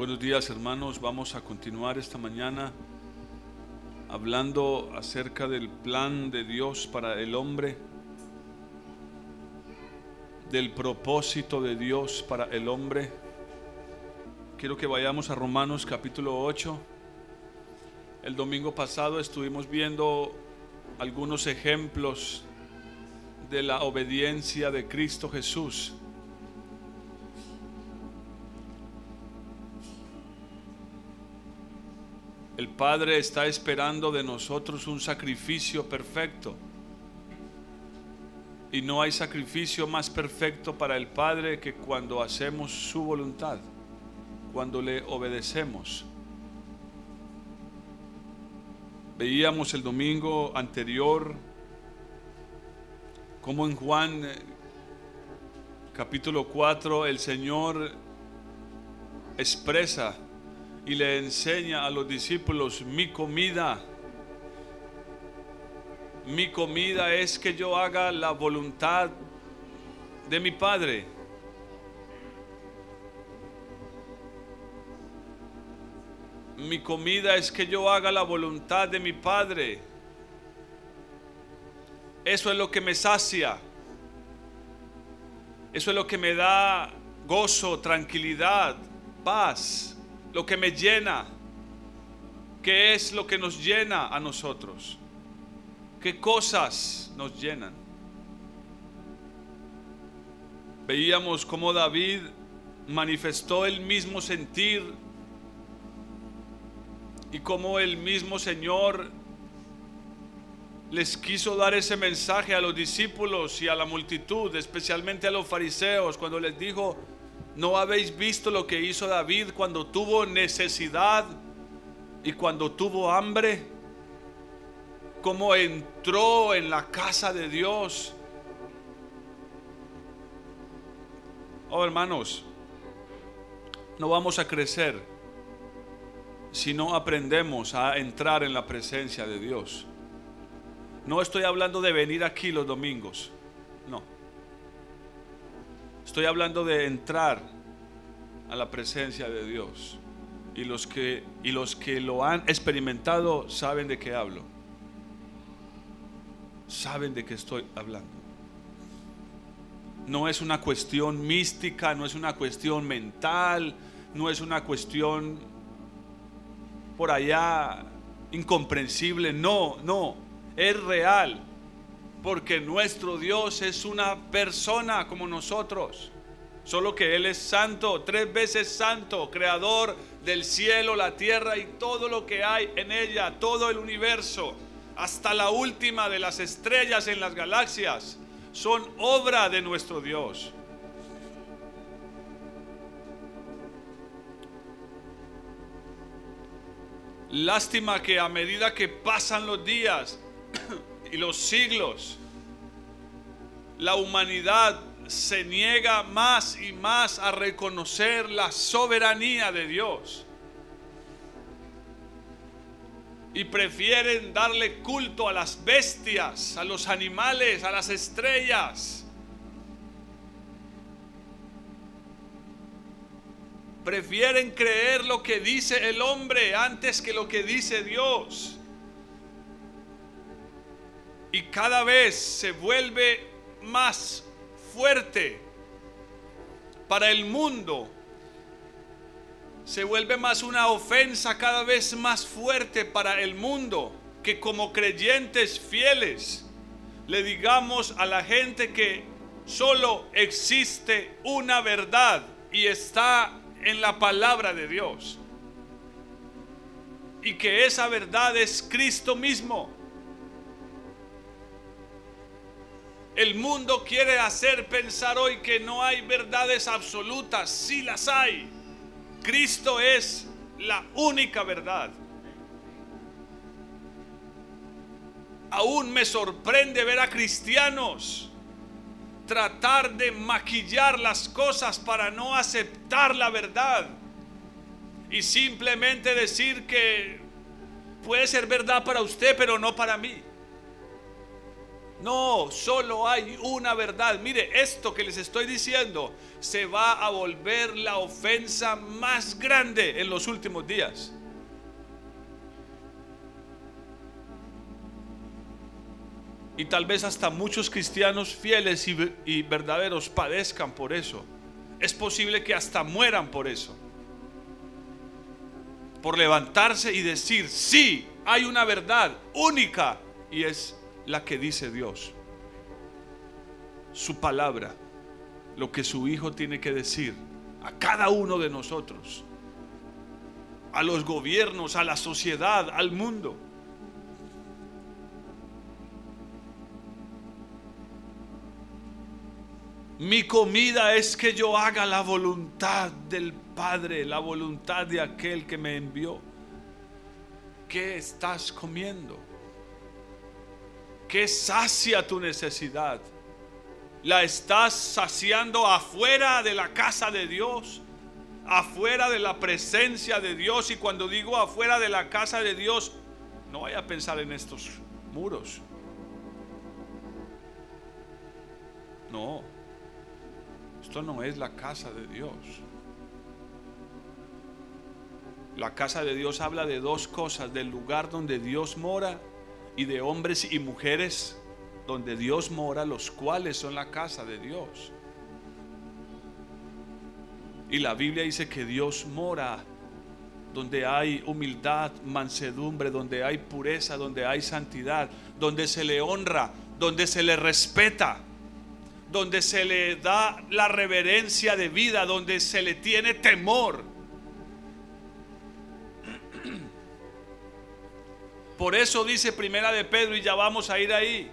Buenos días hermanos, vamos a continuar esta mañana hablando acerca del plan de Dios para el hombre, del propósito de Dios para el hombre. Quiero que vayamos a Romanos capítulo 8. El domingo pasado estuvimos viendo algunos ejemplos de la obediencia de Cristo Jesús. Padre está esperando de nosotros un sacrificio perfecto. Y no hay sacrificio más perfecto para el Padre que cuando hacemos su voluntad, cuando le obedecemos. Veíamos el domingo anterior como en Juan eh, capítulo 4 el Señor expresa y le enseña a los discípulos, mi comida, mi comida es que yo haga la voluntad de mi Padre. Mi comida es que yo haga la voluntad de mi Padre. Eso es lo que me sacia. Eso es lo que me da gozo, tranquilidad, paz lo que me llena, qué es lo que nos llena a nosotros, qué cosas nos llenan. Veíamos cómo David manifestó el mismo sentir y cómo el mismo Señor les quiso dar ese mensaje a los discípulos y a la multitud, especialmente a los fariseos, cuando les dijo, ¿No habéis visto lo que hizo David cuando tuvo necesidad y cuando tuvo hambre? ¿Cómo entró en la casa de Dios? Oh hermanos, no vamos a crecer si no aprendemos a entrar en la presencia de Dios. No estoy hablando de venir aquí los domingos. Estoy hablando de entrar a la presencia de Dios. Y los que, y los que lo han experimentado saben de qué hablo. Saben de qué estoy hablando. No es una cuestión mística, no es una cuestión mental, no es una cuestión por allá incomprensible. No, no, es real porque nuestro Dios es una persona como nosotros. Solo que Él es santo, tres veces santo, creador del cielo, la tierra y todo lo que hay en ella, todo el universo, hasta la última de las estrellas en las galaxias, son obra de nuestro Dios. Lástima que a medida que pasan los días, y los siglos, la humanidad se niega más y más a reconocer la soberanía de Dios. Y prefieren darle culto a las bestias, a los animales, a las estrellas. Prefieren creer lo que dice el hombre antes que lo que dice Dios y cada vez se vuelve más fuerte para el mundo. Se vuelve más una ofensa cada vez más fuerte para el mundo que como creyentes fieles le digamos a la gente que solo existe una verdad y está en la palabra de Dios. Y que esa verdad es Cristo mismo. El mundo quiere hacer pensar hoy que no hay verdades absolutas. Sí las hay. Cristo es la única verdad. Aún me sorprende ver a cristianos tratar de maquillar las cosas para no aceptar la verdad y simplemente decir que puede ser verdad para usted, pero no para mí. No, solo hay una verdad. Mire, esto que les estoy diciendo se va a volver la ofensa más grande en los últimos días. Y tal vez hasta muchos cristianos fieles y, verdaderos padezcan por eso. Es posible que hasta mueran por eso. Por levantarse y decir, sí, hay una verdad única y es la que dice Dios. Su palabra, lo que su Hijo tiene que decir a cada uno de nosotros, a los gobiernos, a la sociedad, al mundo. Mi comida es que yo haga la voluntad del Padre, la voluntad de aquel que me envió. ¿Qué estás comiendo? ¿Qué sacia tu necesidad? ¿La estás saciando afuera de la casa de Dios? Afuera de la presencia de Dios. Y cuando digo afuera de la casa de Dios, no vaya a pensar en estos muros. No. Esto no es la casa de Dios. La casa de Dios habla de dos cosas, del lugar donde Dios mora y de hombres y mujeres donde Dios mora, los cuales son la casa de Dios. Y la Biblia dice que Dios mora donde hay humildad, mansedumbre, donde hay pureza, donde hay santidad, donde se le honra, donde se le respeta donde se le da la reverencia de vida, donde se le tiene temor. Por eso dice Primera de Pedro, y ya vamos a ir ahí.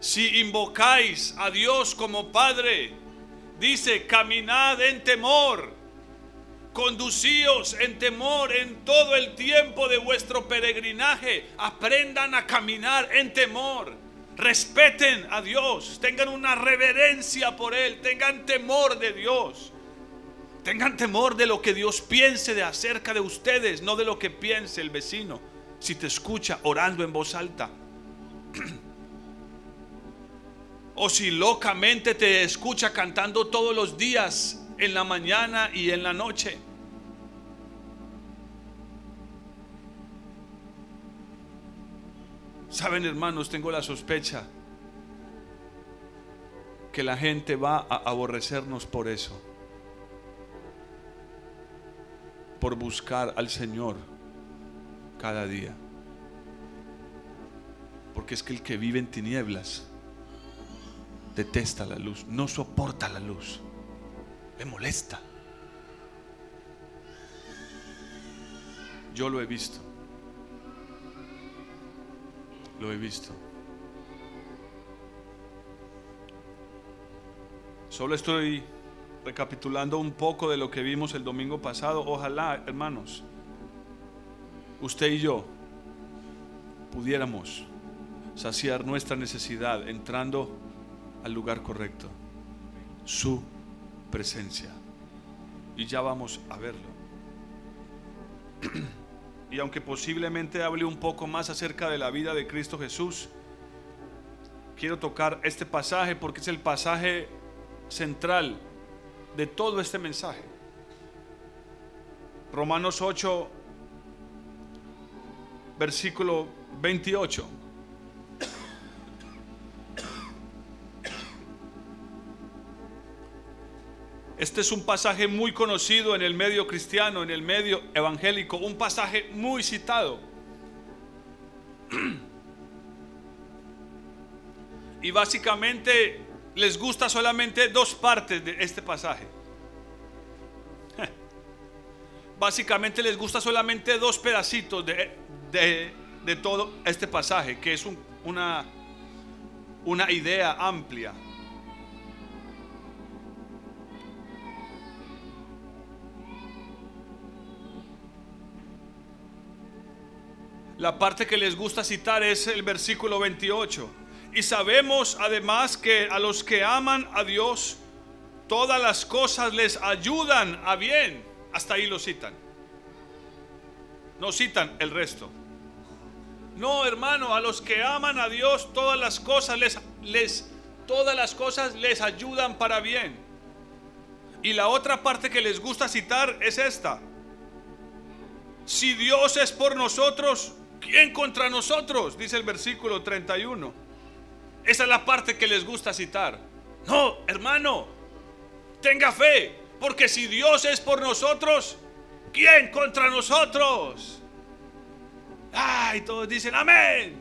Si invocáis a Dios como Padre, dice, caminad en temor, conducíos en temor en todo el tiempo de vuestro peregrinaje, aprendan a caminar en temor respeten a Dios, tengan una reverencia por Él, tengan temor de Dios. Tengan temor de lo que Dios piense de acerca de ustedes, no de lo que piense el vecino. Si te escucha orando en voz alta. o si locamente te escucha cantando todos los días, en la mañana y en la noche. Saben hermanos, tengo la sospecha que la gente va a aborrecernos por eso. Por buscar al Señor cada día. Porque es que el que vive en tinieblas detesta la luz, no soporta la luz, le molesta. Yo lo he visto. Lo he visto. Solo estoy recapitulando un poco de lo que vimos el domingo pasado. Ojalá, hermanos, usted y yo pudiéramos saciar nuestra necesidad entrando al lugar correcto, su presencia. Y ya vamos a verlo. y aunque posiblemente hable un poco más acerca de la vida de Cristo Jesús, quiero tocar este pasaje porque es el pasaje central de todo este mensaje. Romanos 8, versículo 28. Este es un pasaje muy conocido en el medio cristiano, en el medio evangélico, un pasaje muy citado. Y básicamente les gusta solamente dos partes de este pasaje. Básicamente les gusta solamente dos pedacitos de, todo este pasaje, que es una, una idea amplia. La parte que les gusta citar es el versículo 28. Y sabemos además que a los que aman a Dios, todas las cosas les ayudan a bien. Hasta ahí lo citan. No citan el resto. No, hermano, a los que aman a Dios, todas las cosas les, les todas las cosas les ayudan para bien. Y la otra parte que les gusta citar es esta. Si Dios es por nosotros, ¿quién contra nosotros? Dice el versículo 31. Esa es la parte que les gusta citar. No, hermano, tenga fe, porque si Dios es por nosotros, ¿quién contra nosotros? Ay, todos dicen amén.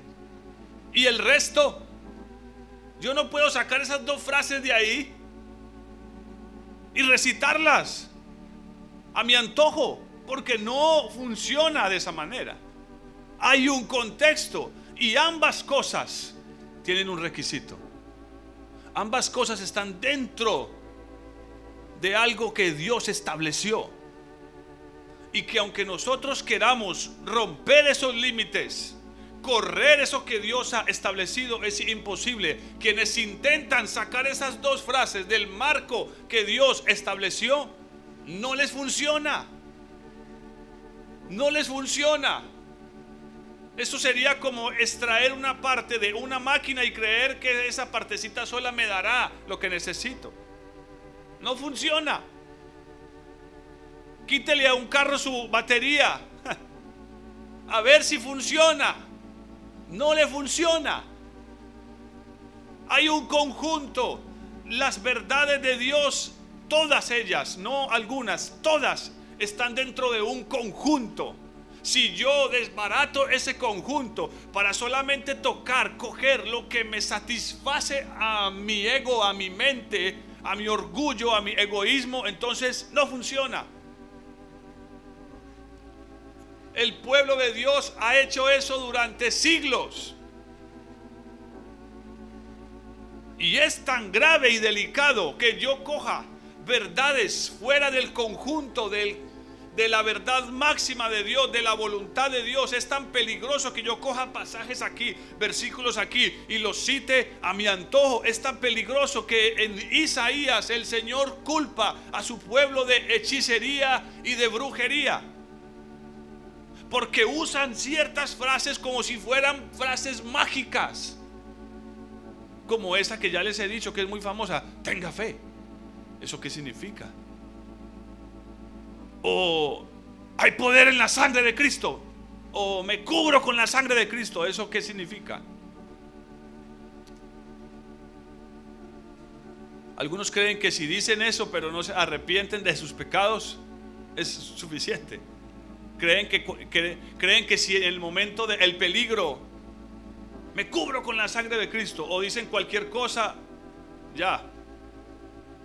Y el resto, yo no puedo sacar esas dos frases de ahí y recitarlas a mi antojo, porque no funciona de esa manera. Hay un contexto y ambas cosas tienen un requisito. Ambas cosas están dentro de algo que Dios estableció. Y que aunque nosotros queramos romper esos límites, correr eso que Dios ha establecido es imposible. Quienes intentan sacar esas dos frases del marco que Dios estableció, no les funciona. No les funciona. Eso sería como extraer una parte de una máquina y creer que esa partecita sola me dará lo que necesito. No funciona. Quítele a un carro su batería. A ver si funciona. No le funciona. Hay un conjunto. Las verdades de Dios, todas ellas, no algunas, todas están dentro de un conjunto. Si yo desbarato ese conjunto para solamente tocar, coger lo que me satisface a mi ego, a mi mente, a mi orgullo, a mi egoísmo, entonces no funciona. El pueblo de Dios ha hecho eso durante siglos. Y es tan grave y delicado que yo coja verdades fuera del conjunto del, de la verdad máxima de Dios, de la voluntad de Dios. Es tan peligroso que yo coja pasajes aquí, versículos aquí y los cite a mi antojo. Es tan peligroso que en Isaías el Señor culpa a su pueblo de hechicería y de brujería porque usan ciertas frases como si fueran frases mágicas. Como esa que ya les he dicho que es muy famosa, tenga fe. ¿Eso qué significa? O hay poder en la sangre de Cristo. O me cubro con la sangre de Cristo. ¿Eso qué significa? Algunos creen que si dicen eso pero no se arrepienten de sus pecados, es suficiente. Creen que, creen que si en el momento del peligro me cubro con la sangre de Cristo o dicen cualquier cosa, ya,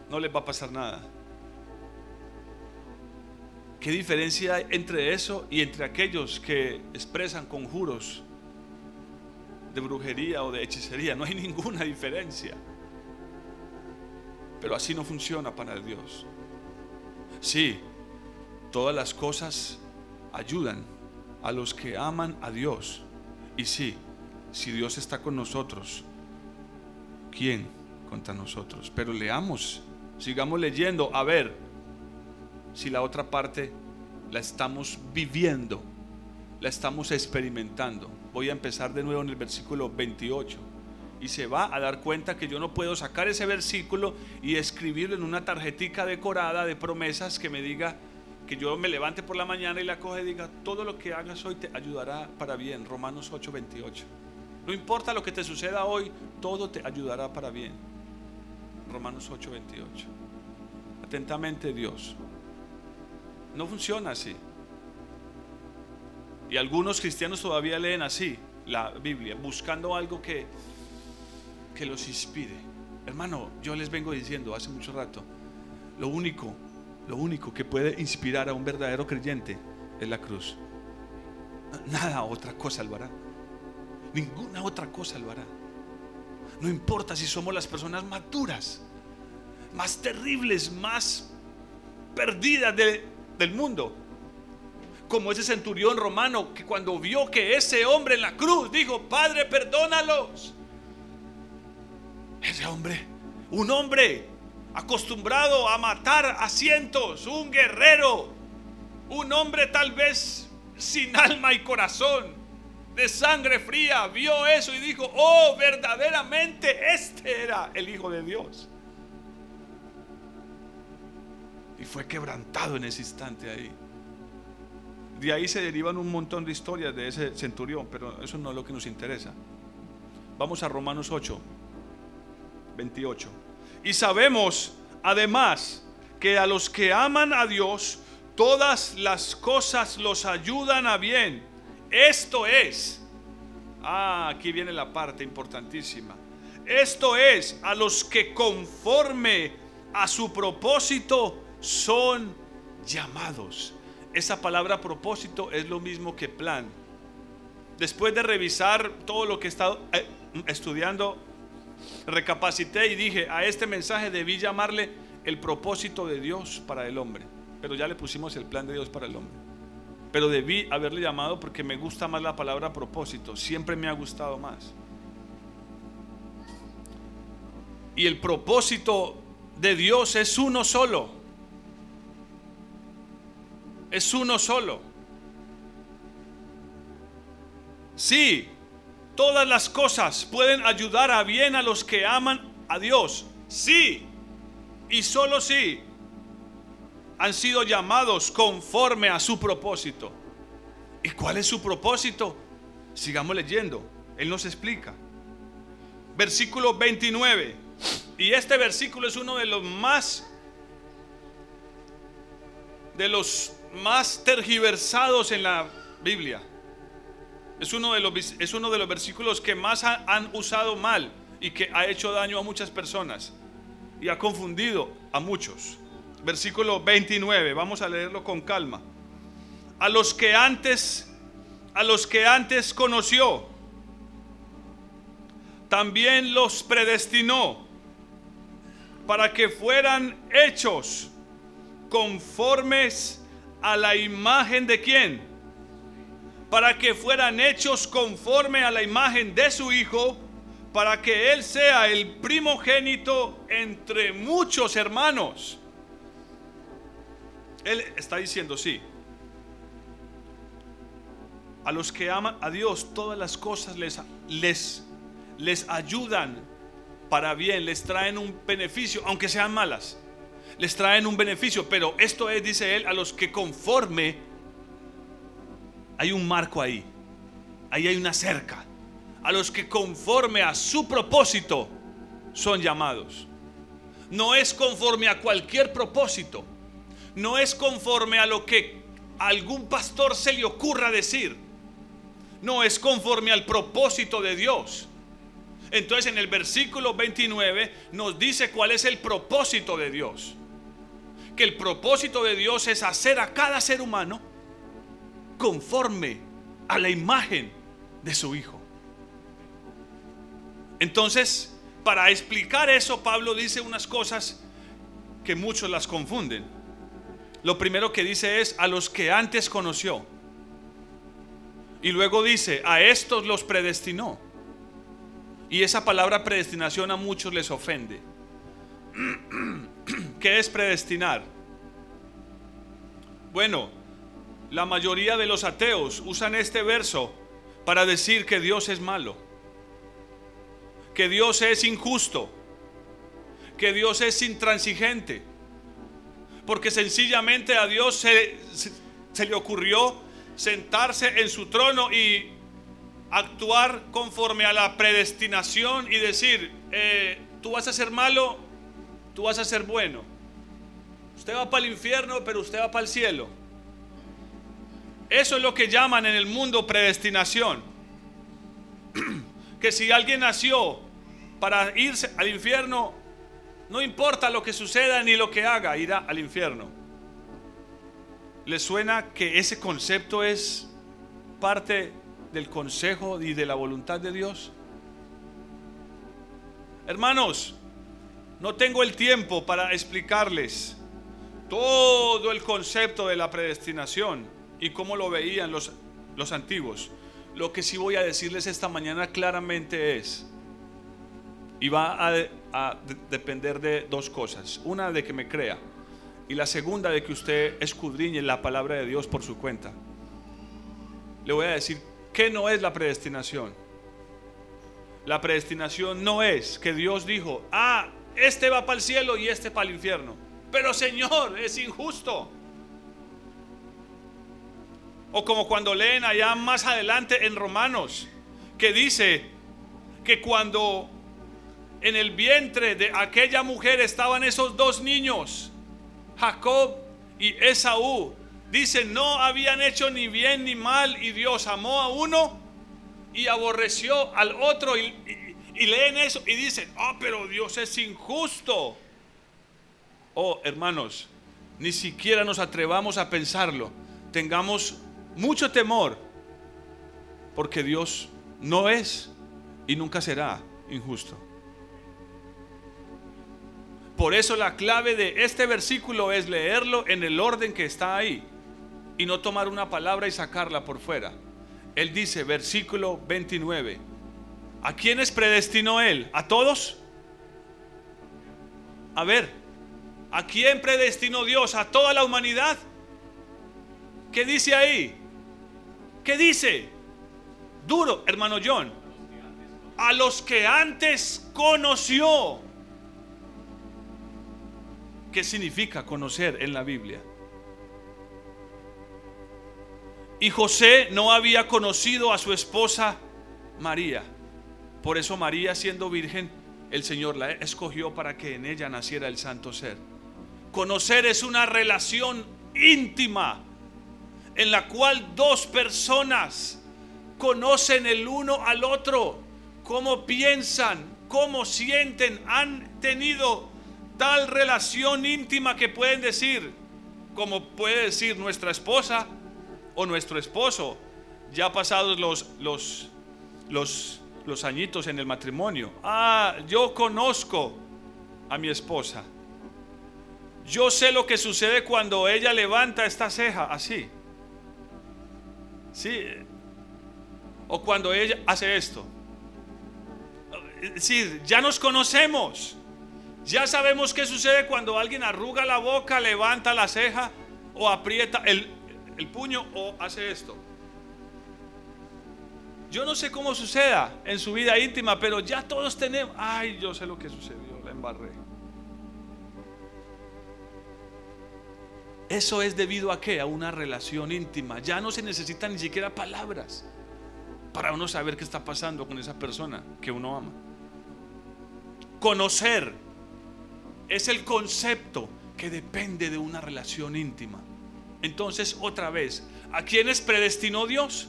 no les va a pasar nada. ¿Qué diferencia hay entre eso y entre aquellos que expresan conjuros de brujería o de hechicería? No hay ninguna diferencia. Pero así no funciona para Dios. Sí, todas las cosas ayudan a los que aman a Dios. Y sí, si Dios está con nosotros, ¿quién contra nosotros? Pero leamos, sigamos leyendo, a ver si la otra parte la estamos viviendo, la estamos experimentando. Voy a empezar de nuevo en el versículo 28 y se va a dar cuenta que yo no puedo sacar ese versículo y escribirlo en una tarjetica decorada de promesas que me diga que yo me levante por la mañana y la coge y diga, todo lo que hagas hoy te ayudará para bien. Romanos 8:28. No importa lo que te suceda hoy, todo te ayudará para bien. Romanos 8:28. Atentamente Dios. No funciona así. Y algunos cristianos todavía leen así la Biblia, buscando algo que, que los inspire. Hermano, yo les vengo diciendo hace mucho rato, lo único lo único que puede inspirar a un verdadero creyente es la cruz. Nada otra cosa lo hará. Ninguna otra cosa lo hará. No importa si somos las personas más más terribles, más perdidas del mundo. Como ese centurión romano que cuando vio que ese hombre en la cruz dijo, Padre, perdónalos. Ese hombre, un hombre acostumbrado a matar a cientos, un guerrero, un hombre tal vez sin alma y corazón, de sangre fría vio eso y dijo, oh, verdaderamente este era el Hijo de Dios. Y fue quebrantado en ese instante ahí. De ahí se derivan un montón de historias de ese centurión, pero eso no es lo que nos interesa. Vamos a Romanos 8, 28. Y sabemos, además, que a los que aman a Dios, todas las cosas los ayudan a bien. Esto es, ah, aquí viene la parte importantísima. Esto es a los que conforme a su propósito son llamados. Esa palabra propósito es lo mismo que plan. Después de revisar todo lo que he estado eh, estudiando, recapacité y dije, a este mensaje debí llamarle el propósito de Dios para el hombre. Pero ya le pusimos el plan de Dios para el hombre. Pero debí haberle llamado porque me gusta más la palabra propósito. Siempre me ha gustado más. Y el propósito de Dios es uno solo. Es uno solo. Sí, todas las cosas pueden ayudar a bien a los que aman a Dios. Sí, y solo si han sido llamados conforme a su propósito. ¿Y cuál es su propósito? Sigamos leyendo. Él nos explica. Versículo 29. Y este versículo es uno de los más de los más tergiversados en la Biblia. Es uno de los, es uno de los versículos que más han usado mal y que ha hecho daño a muchas personas y ha confundido a muchos. Versículo 29, vamos a leerlo con calma. A los que antes a los que antes conoció, también los predestinó para que fueran hechos conformes a la imagen de quién? Para que fueran hechos conforme a la imagen de su Hijo para que Él sea el primogénito entre muchos hermanos. Él está diciendo, sí, a los que aman a Dios, todas las cosas les, les, les ayudan para bien, les traen un beneficio, aunque sean malas, les traen un beneficio, pero esto es, dice él, a los que conforme, hay un marco ahí, ahí hay una cerca a los que conforme a su propósito son llamados. No es conforme a cualquier propósito. No es conforme a lo que algún pastor se le ocurra decir. No es conforme al propósito de Dios. Entonces en el versículo 29 nos dice cuál es el propósito de Dios. Que el propósito de Dios es hacer a cada ser humano conforme a la imagen de su Hijo. Entonces, para explicar eso, Pablo dice unas cosas que muchos las confunden. Lo primero que dice es a los que antes conoció. Y luego dice, a estos los predestinó. Y esa palabra predestinación a muchos les ofende. ¿Qué es predestinar? Bueno, la mayoría de los ateos usan este verso para decir que Dios es malo que Dios es injusto, que Dios es intransigente, porque sencillamente a Dios se, le ocurrió sentarse en su trono y actuar conforme a la predestinación y decir, eh, tú vas a ser malo, tú vas a ser bueno. Usted va para el infierno, pero usted va para el cielo. Eso es lo que llaman en el mundo predestinación. que si alguien nació para irse al infierno, no importa lo que suceda ni lo que haga, irá al infierno. ¿Le suena que ese concepto es parte del consejo y de la voluntad de Dios? Hermanos, no tengo el tiempo para explicarles todo el concepto de la predestinación y cómo lo veían los, los antiguos. Lo que sí voy a decirles esta mañana claramente es, y va a, depender de dos cosas. Una de que me crea y la segunda de que usted escudriñe la palabra de Dios por su cuenta. Le voy a decir ¿Qué no es la predestinación? La predestinación no es que Dios dijo, ah, este va para el cielo y este para el infierno. Pero Señor, es injusto. O como cuando leen allá más adelante en Romanos, que dice que cuando en el vientre de aquella mujer estaban esos dos niños, Jacob y Esaú, dice, no habían hecho ni bien ni mal y Dios amó a uno y aborreció al otro y, leen eso y dicen, oh, pero Dios es injusto. Oh, hermanos, ni siquiera nos atrevamos a pensarlo. Tengamos mucho temor, porque Dios no es y nunca será injusto. Por eso la clave de este versículo es leerlo en el orden que está ahí y no tomar una palabra y sacarla por fuera. Él dice, versículo 29, ¿a quiénes predestinó él? ¿A todos? A ver, ¿a quién predestinó Dios? ¿A toda la humanidad? ¿Qué dice ahí? ¿Qué dice? Duro, hermano John. A los que antes conoció. ¿Qué significa conocer en la Biblia? Y José no había conocido a su esposa María. Por eso María, siendo virgen, el Señor la escogió para que en ella naciera el santo ser. Conocer es una relación íntima en la cual dos personas conocen el uno al otro, cómo piensan, cómo sienten, han tenido tal relación íntima que pueden decir, como puede decir nuestra esposa o nuestro esposo, ya pasados los, los, los, los añitos en el matrimonio. Ah, yo conozco a mi esposa. Yo sé lo que sucede cuando ella levanta esta ceja así. Sí. O cuando ella hace esto. Es decir, ya nos conocemos. Ya sabemos qué sucede cuando alguien arruga la boca, levanta la ceja o aprieta el puño o hace esto. Yo no sé cómo suceda en su vida íntima, pero ya todos tenemos. Ay, yo sé lo que sucedió, la embarré. Eso es debido a qué? A una relación íntima. Ya no se necesitan ni siquiera palabras para uno saber qué está pasando con esa persona que uno ama. Conocer es el concepto que depende de una relación íntima. Entonces, otra vez, ¿a quiénes predestinó Dios?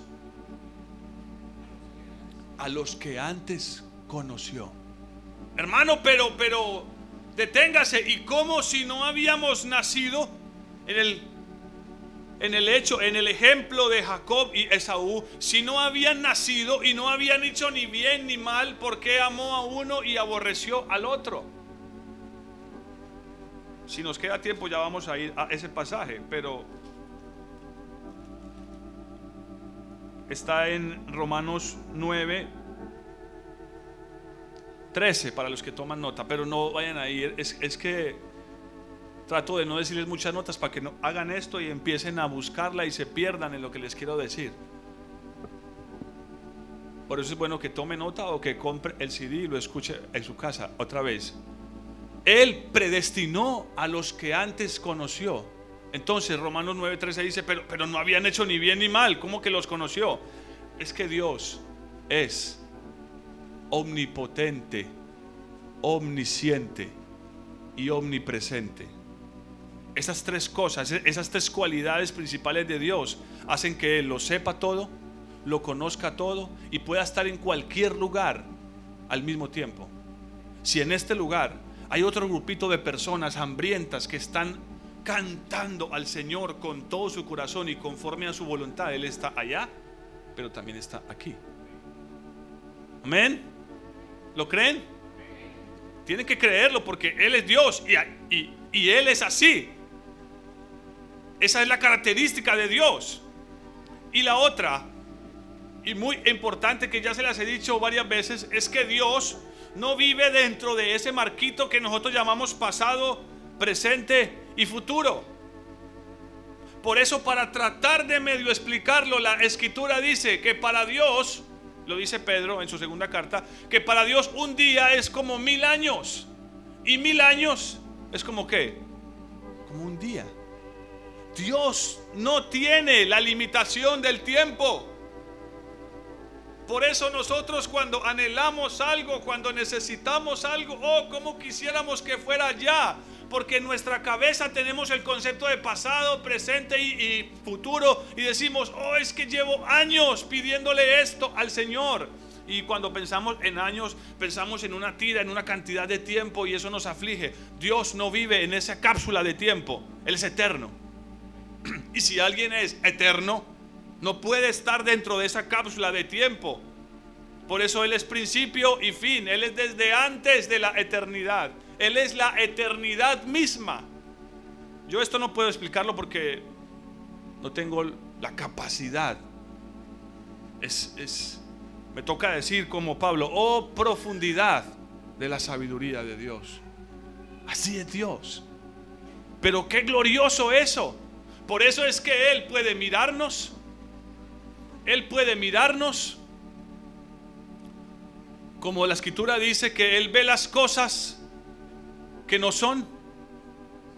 A los que antes conoció. Hermano, pero, pero, deténgase. ¿Y cómo si no habíamos nacido? en el, en el hecho, en el ejemplo de Jacob y Esaú, si no habían nacido y no habían hecho ni bien ni mal, ¿por qué amó a uno y aborreció al otro? Si nos queda tiempo ya vamos a ir a ese pasaje, pero está en Romanos 9, 13 para los que toman nota, pero no vayan a ir, es, es que Trato de no decirles muchas notas para que no hagan esto y empiecen a buscarla y se pierdan en lo que les quiero decir. Por eso es bueno que tome nota o que compre el CD y lo escuche en su casa otra vez. Él predestinó a los que antes conoció. Entonces Romanos 9:13 dice, pero, pero no habían hecho ni bien ni mal. ¿Cómo que los conoció? Es que Dios es omnipotente, omnisciente y omnipresente. Esas tres cosas, e-, esas tres cualidades principales de Dios hacen que Él lo sepa todo, lo conozca todo y pueda estar en cualquier lugar al mismo tiempo. Si en este lugar hay otro grupito de personas hambrientas que están cantando al Señor con todo su corazón y conforme a su voluntad, Él está allá, pero también está aquí. Amén. ¿Lo creen? Tienen que creerlo porque Él es Dios y, y, y Él es así. Esa es la característica de Dios. Y la otra, y muy importante que ya se las he dicho varias veces, es que Dios no vive dentro de ese marquito que nosotros llamamos pasado, presente y futuro. Por eso para tratar de medio explicarlo, la escritura dice que para Dios, lo dice Pedro en su segunda carta, que para Dios un día es como mil años. Y mil años es como qué? Como un día. Dios no tiene la limitación del tiempo. Por eso nosotros cuando anhelamos algo, cuando necesitamos algo, oh, como quisiéramos que fuera ya. Porque en nuestra cabeza tenemos el concepto de pasado, presente y, y futuro. Y decimos, oh, es que llevo años pidiéndole esto al Señor. Y cuando pensamos en años, pensamos en una tira, en una cantidad de tiempo y eso nos aflige. Dios no vive en esa cápsula de tiempo. Él es eterno. Y si alguien es eterno, no puede estar dentro de esa cápsula de tiempo. Por eso Él es principio y fin. Él es desde antes de la eternidad. Él es la eternidad misma. Yo esto no puedo explicarlo porque no tengo la capacidad. Es, es, me toca decir como Pablo, oh profundidad de la sabiduría de Dios. Así es Dios. Pero qué glorioso eso. Por eso es que Él puede mirarnos. Él puede mirarnos. Como la escritura dice que Él ve las cosas que no son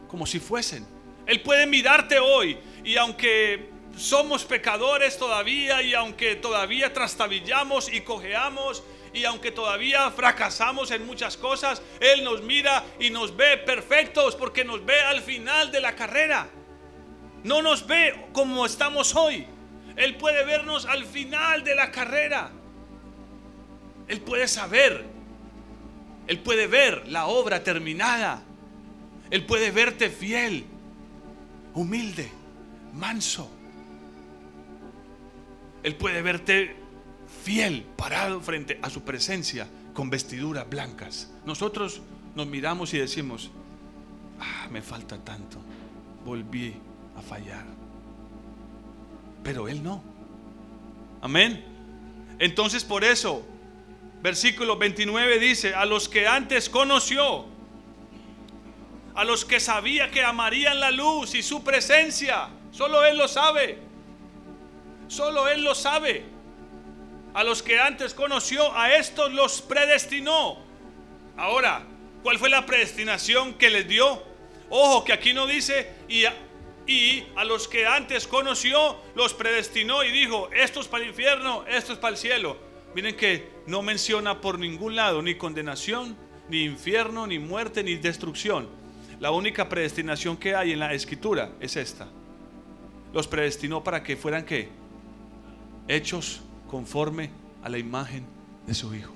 como si fuesen. Él puede mirarte hoy y aunque somos pecadores todavía y aunque todavía trastabillamos y cojeamos y aunque todavía fracasamos en muchas cosas, Él nos mira y nos ve perfectos porque nos ve al final de la carrera. No nos ve como estamos hoy. Él puede vernos al final de la carrera. Él puede saber. Él puede ver la obra terminada. Él puede verte fiel, humilde, manso. Él puede verte fiel, parado frente a su presencia con vestiduras blancas. Nosotros nos miramos y decimos, ah, me falta tanto. Volví a fallar. Pero Él no. Amén. Entonces por eso, versículo 29 dice, a los que antes conoció, a los que sabía que amarían la luz y su presencia, solo Él lo sabe. Solo Él lo sabe. A los que antes conoció, a estos los predestinó. Ahora, ¿cuál fue la predestinación que les dio? Ojo, que aquí no dice, y a, y a los que antes conoció, los predestinó y dijo, esto es para el infierno, esto es para el cielo. Miren que no menciona por ningún lado ni condenación, ni infierno, ni muerte, ni destrucción. La única predestinación que hay en la escritura es esta. Los predestinó para que fueran qué? Hechos conforme a la imagen de su Hijo.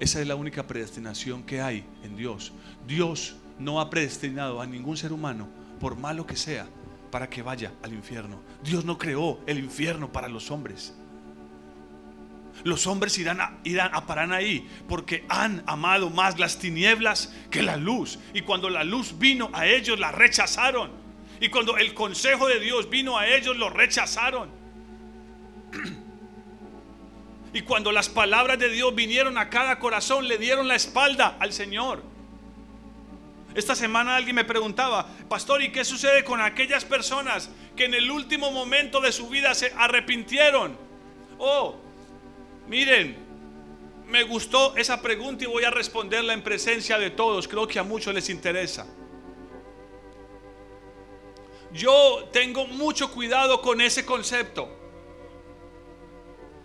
Esa es la única predestinación que hay en Dios. Dios no ha predestinado a ningún ser humano, por malo que sea, para que vaya al infierno. Dios no creó el infierno para los hombres. Los hombres irán a, irán a parar ahí porque han amado más las tinieblas que la luz. Y cuando la luz vino a ellos, la rechazaron. Y cuando el consejo de Dios vino a ellos, lo rechazaron. Y cuando las palabras de Dios vinieron a cada corazón, le dieron la espalda al Señor. Esta semana alguien me preguntaba, pastor, ¿y qué sucede con aquellas personas que en el último momento de su vida se arrepintieron? Oh, miren, me gustó esa pregunta y voy a responderla en presencia de todos. Creo que a muchos les interesa. Yo tengo mucho cuidado con ese concepto.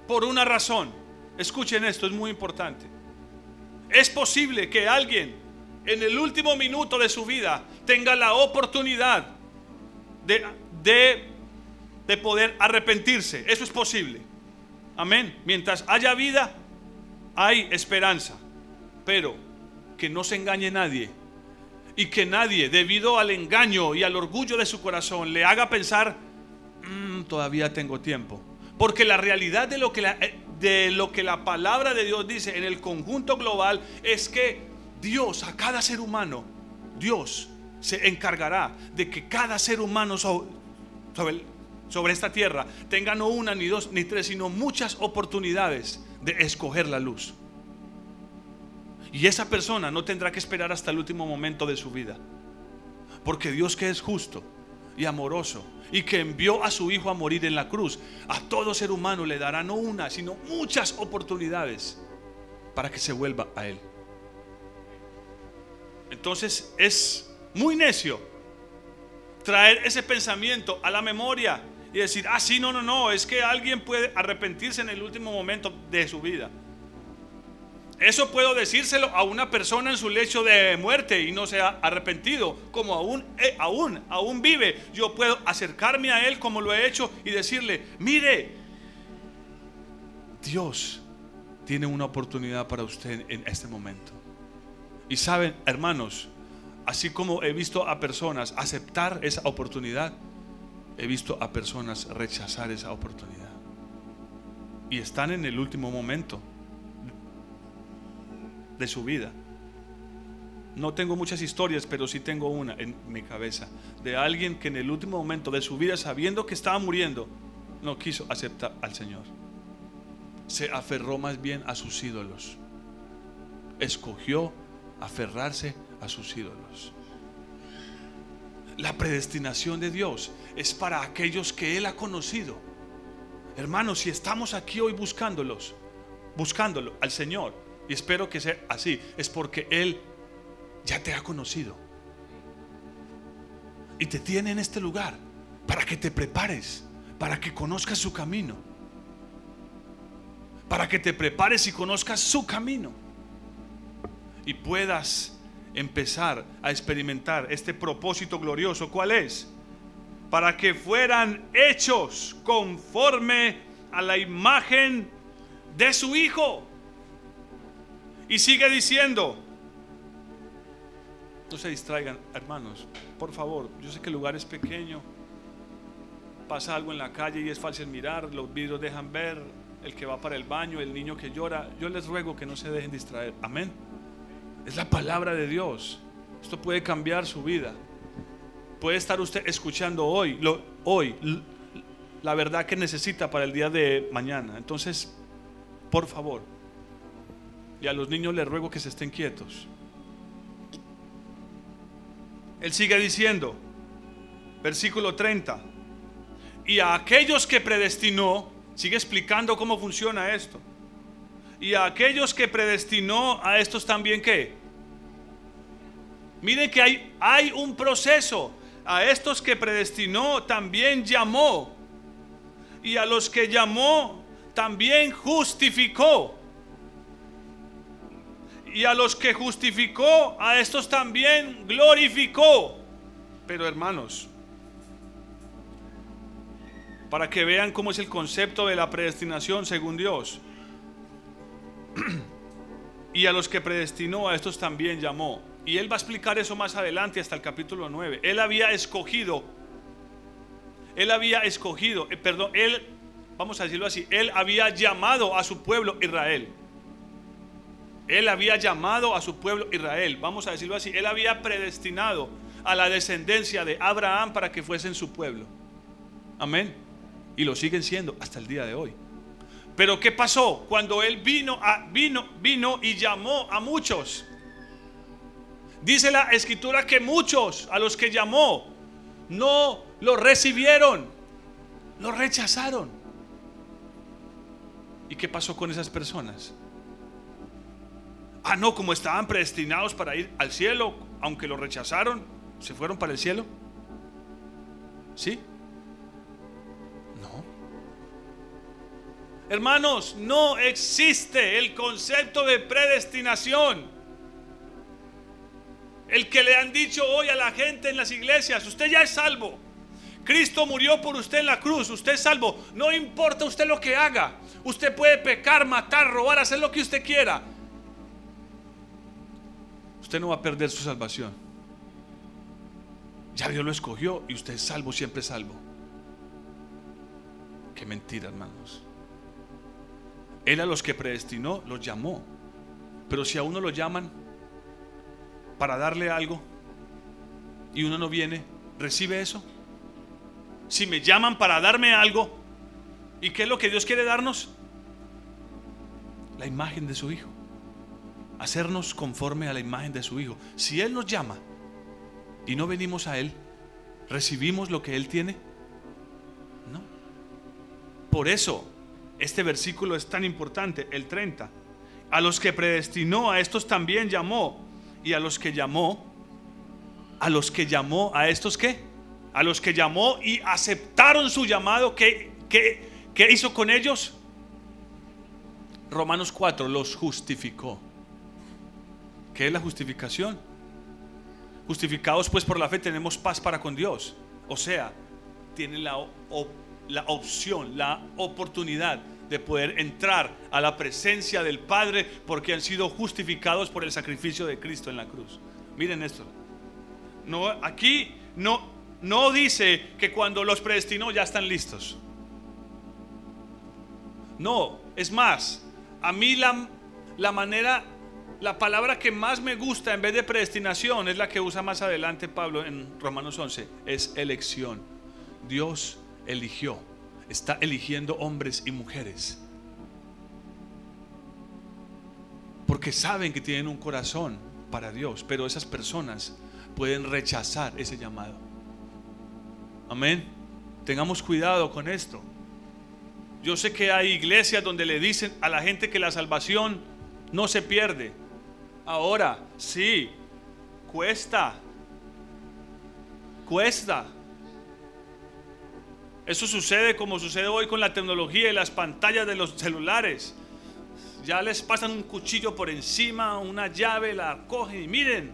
Por una razón. Escuchen esto, es muy importante. Es posible que alguien en el último minuto de su vida tenga la oportunidad de, de, poder arrepentirse. Eso es posible. Amén. Mientras haya vida, hay esperanza. Pero que no se engañe nadie. Y que nadie, debido al engaño y al orgullo de su corazón, le haga pensar, mm, todavía tengo tiempo. Porque la realidad de lo, que la, eh, de lo que la palabra de Dios dice en el conjunto global es que Dios a cada ser humano, Dios se encargará de que cada ser humano sobre, esta tierra tenga no una, ni dos, ni tres, sino muchas oportunidades de escoger la luz. Y esa persona no tendrá que esperar hasta el último momento de su vida. Porque Dios que es justo y amoroso y que envió a su Hijo a morir en la cruz, a todo ser humano le dará no una, sino muchas oportunidades para que se vuelva a Él. Entonces es muy necio traer ese pensamiento a la memoria y decir, ah, sí, no, no, no, es que alguien puede arrepentirse en el último momento de su vida. Eso puedo decírselo a una persona en su lecho de muerte y no se ha arrepentido, como aún, eh, aún, aún vive. Yo puedo acercarme a él como lo he hecho y decirle, mire, Dios tiene una oportunidad para usted en este momento. Y saben, hermanos, así como he visto a personas aceptar esa oportunidad, he visto a personas rechazar esa oportunidad. Y están en el último momento de su vida. No tengo muchas historias, pero sí tengo una en mi cabeza de alguien que en el último momento de su vida, sabiendo que estaba muriendo, no quiso aceptar al Señor. Se aferró más bien a sus ídolos. Escogió aferrarse a sus ídolos. La predestinación de Dios es para aquellos que Él ha conocido. Hermanos, si estamos aquí hoy buscándolos, buscándolo al Señor, y espero que sea así, es porque Él ya te ha conocido. Y te tiene en este lugar para que te prepares, para que conozcas su camino. Para que te prepares y conozcas su camino. Y puedas empezar a experimentar este propósito glorioso. ¿Cuál es? Para que fueran hechos conforme a la imagen de su Hijo. Y sigue diciendo, no se distraigan, hermanos, por favor, yo sé que el lugar es pequeño, pasa algo en la calle y es fácil mirar, los vidrios dejan ver, el que va para el baño, el niño que llora, yo les ruego que no se dejen distraer, amén. Es la palabra de Dios, esto puede cambiar su vida. Puede estar usted escuchando hoy, hoy, la verdad que necesita para el día de mañana. Entonces, por favor, y a los niños les ruego que se estén quietos. Él sigue diciendo, versículo 30, y a aquellos que predestinó, sigue explicando cómo funciona esto, y a aquellos que predestinó, a estos también qué. Miren que hay, hay un proceso, a estos que predestinó también llamó, y a los que llamó también justificó y a los que justificó, a estos también glorificó. Pero hermanos, para que vean cómo es el concepto de la predestinación según Dios. y a los que predestinó, a estos también llamó. Y él va a explicar eso más adelante hasta el capítulo 9. Él había escogido, él había escogido, eh, perdón, él, vamos a decirlo así, él había llamado a su pueblo Israel. Él había llamado a su pueblo Israel, vamos a decirlo así, él había predestinado a la descendencia de Abraham para que fuesen su pueblo. Amén. Y lo siguen siendo hasta el día de hoy. Pero ¿qué pasó cuando él vino vino vino y llamó a muchos? Dice la escritura que muchos a los que llamó no lo recibieron, lo rechazaron. ¿Y qué pasó con esas personas? Ah, no, como estaban predestinados para ir al cielo, aunque lo rechazaron, se fueron para el cielo. ¿Sí? No. Hermanos, no existe el concepto de predestinación. El que le han dicho hoy a la gente en las iglesias, usted ya es salvo. Cristo murió por usted en la cruz, usted es salvo. No importa usted lo que haga. Usted puede pecar, matar, robar, hacer lo que usted quiera usted no va a perder su salvación. Ya Dios lo escogió y usted es salvo, siempre salvo. Qué mentira, hermanos. Él a los que predestinó los llamó. Pero si a uno lo llaman para darle algo y uno no viene, ¿recibe eso? Si me llaman para darme algo, ¿y qué es lo que Dios quiere darnos? La imagen de su Hijo hacernos conforme a la imagen de su Hijo. Si Él nos llama y no venimos a Él, ¿Recibimos lo que Él tiene? No. Por eso, este versículo es tan importante, el 30. A los que predestinó, a estos también llamó. Y a los que llamó, a los que llamó, a estos qué? A los que llamó y aceptaron su llamado, ¿qué, qué, qué hizo con ellos? Romanos 4 los justificó. ¿Qué es la justificación? Justificados pues por la fe tenemos paz para con Dios. O sea, tienen la, la opción, la oportunidad de poder entrar a la presencia del Padre porque han sido justificados por el sacrificio de Cristo en la cruz. Miren esto. No, aquí no, no dice que cuando los predestinó ya están listos. No, es más, a mí la, la manera, la palabra que más me gusta en vez de predestinación es la que usa más adelante Pablo en Romanos 11, es elección. Dios eligió, está eligiendo hombres y mujeres. Porque saben que tienen un corazón para Dios, pero esas personas pueden rechazar ese llamado. Amén. Tengamos cuidado con esto. Yo sé que hay iglesias donde le dicen a la gente que la salvación no se pierde. Ahora, sí, cuesta. Cuesta. Eso sucede como sucede hoy con la tecnología y las pantallas de los celulares. Ya les pasan un cuchillo por encima, una llave, la cogen y miren.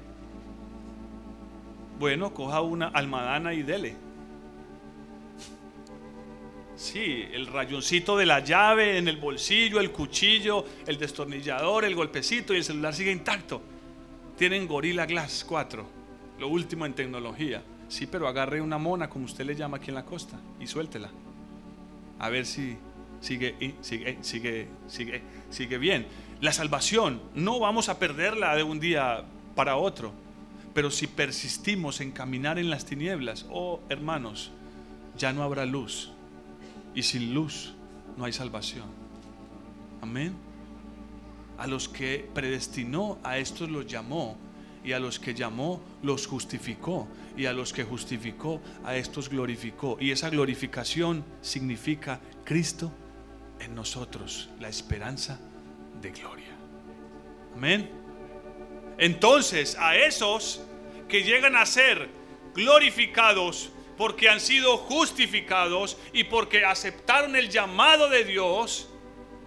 Bueno, coja una almadana y dele. Sí, el rayoncito de la llave en el bolsillo, el cuchillo, el destornillador, el golpecito y el celular sigue intacto. Tienen Gorilla Glass 4, lo último en tecnología. Sí, pero agarre una mona, como usted le llama aquí en la costa, y suéltela. A ver si sigue, sigue, sigue, sigue, sigue bien. La salvación no vamos a perderla de un día para otro. Pero si persistimos en caminar en las tinieblas, oh hermanos, ya no habrá luz y sin luz no hay salvación. Amén. A los que predestinó, a estos los llamó. Y a los que llamó, los justificó. Y a los que justificó, a estos glorificó. Y esa glorificación significa Cristo en nosotros, la esperanza de gloria. Amén. Entonces, a esos que llegan a ser glorificados porque han sido justificados y porque aceptaron el llamado de Dios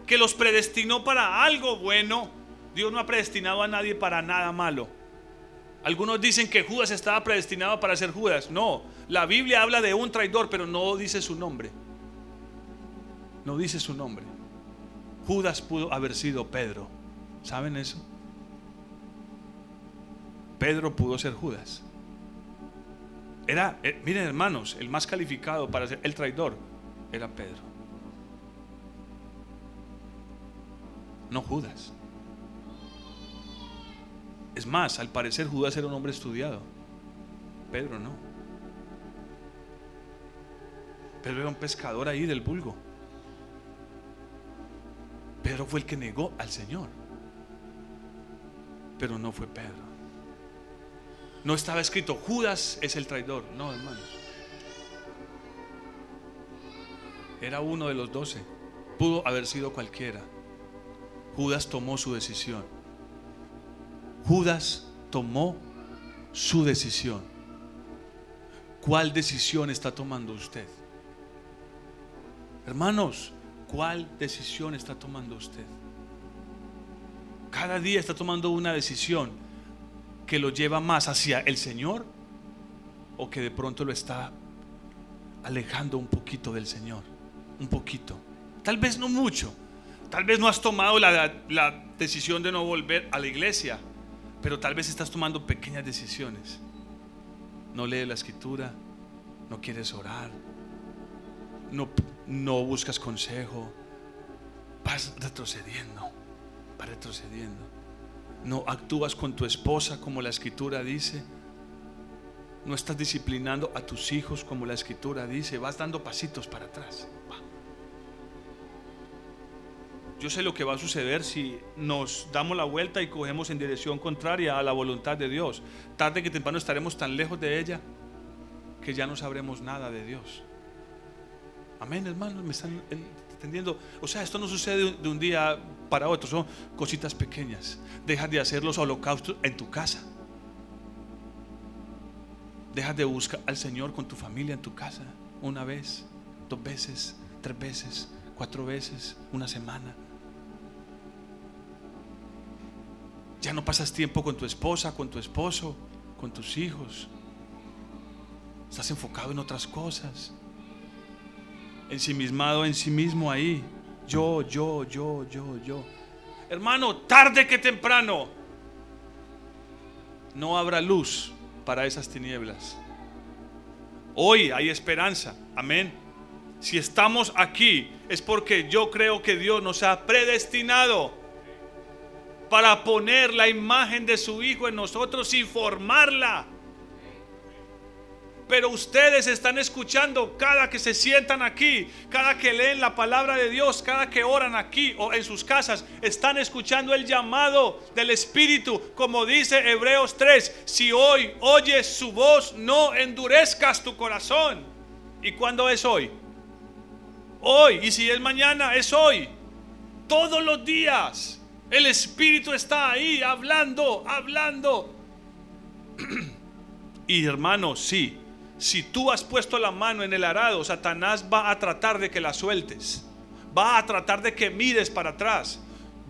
que los predestinó para algo bueno. Dios no ha predestinado a nadie para nada malo. Algunos dicen que Judas estaba predestinado para ser Judas. No, la Biblia habla de un traidor, pero no dice su nombre. No dice su nombre. Judas pudo haber sido Pedro. ¿Saben eso? Pedro pudo ser Judas. Era, eh, miren hermanos, el más calificado para ser el traidor era Pedro. No Judas. Es más, al parecer Judas era un hombre estudiado. Pedro no. Pedro era un pescador ahí del vulgo. Pedro fue el que negó al Señor. Pero no fue Pedro. No estaba escrito, Judas es el traidor. No, hermanos. Era uno de los doce. Pudo haber sido cualquiera. Judas tomó su decisión. Judas tomó su decisión. ¿Cuál decisión está tomando usted? Hermanos, ¿cuál decisión está tomando usted? Cada día está tomando una decisión que lo lleva más hacia el Señor o que de pronto lo está alejando un poquito del Señor. Un poquito. Tal vez no mucho. Tal vez no has tomado la, la decisión de no volver a la iglesia, pero tal vez estás tomando pequeñas decisiones. No lees la escritura, no quieres orar, no, no buscas consejo, vas retrocediendo, vas retrocediendo no actúas con tu esposa como la escritura dice, no estás disciplinando a tus hijos como la escritura dice, vas dando pasitos para atrás. Yo sé lo que va a suceder si nos damos la vuelta y cogemos en dirección contraria a la voluntad de Dios. Tarde que temprano estaremos tan lejos de ella que ya no sabremos nada de Dios. Amén, hermanos, me están entendiendo. O sea, esto no sucede de un día para otro, son cositas pequeñas. Dejas de hacer los holocaustos en tu casa. Dejas de buscar al Señor con tu familia en tu casa una vez, dos veces, tres veces, cuatro veces, una semana. Ya no pasas tiempo con tu esposa, con tu esposo, con tus hijos. Estás enfocado en otras cosas. Ensimismado en sí mismo ahí. Yo, yo, yo, yo, yo. Hermano, tarde que temprano no habrá luz para esas tinieblas. Hoy hay esperanza. Amén. Si estamos aquí es porque yo creo que Dios nos ha predestinado para poner la imagen de su Hijo en nosotros y formarla. Pero ustedes están escuchando cada que se sientan aquí, cada que leen la palabra de Dios, cada que oran aquí o en sus casas, están escuchando el llamado del Espíritu, como dice Hebreos 3, si hoy oyes su voz, no endurezcas tu corazón. ¿Y cuándo es hoy? Hoy, y si es mañana, es hoy. Todos los días. El Espíritu está ahí hablando, hablando. Y hermano, sí, si tú has puesto la mano en el arado, Satanás va a tratar de que la sueltes. Va a tratar de que mires para atrás.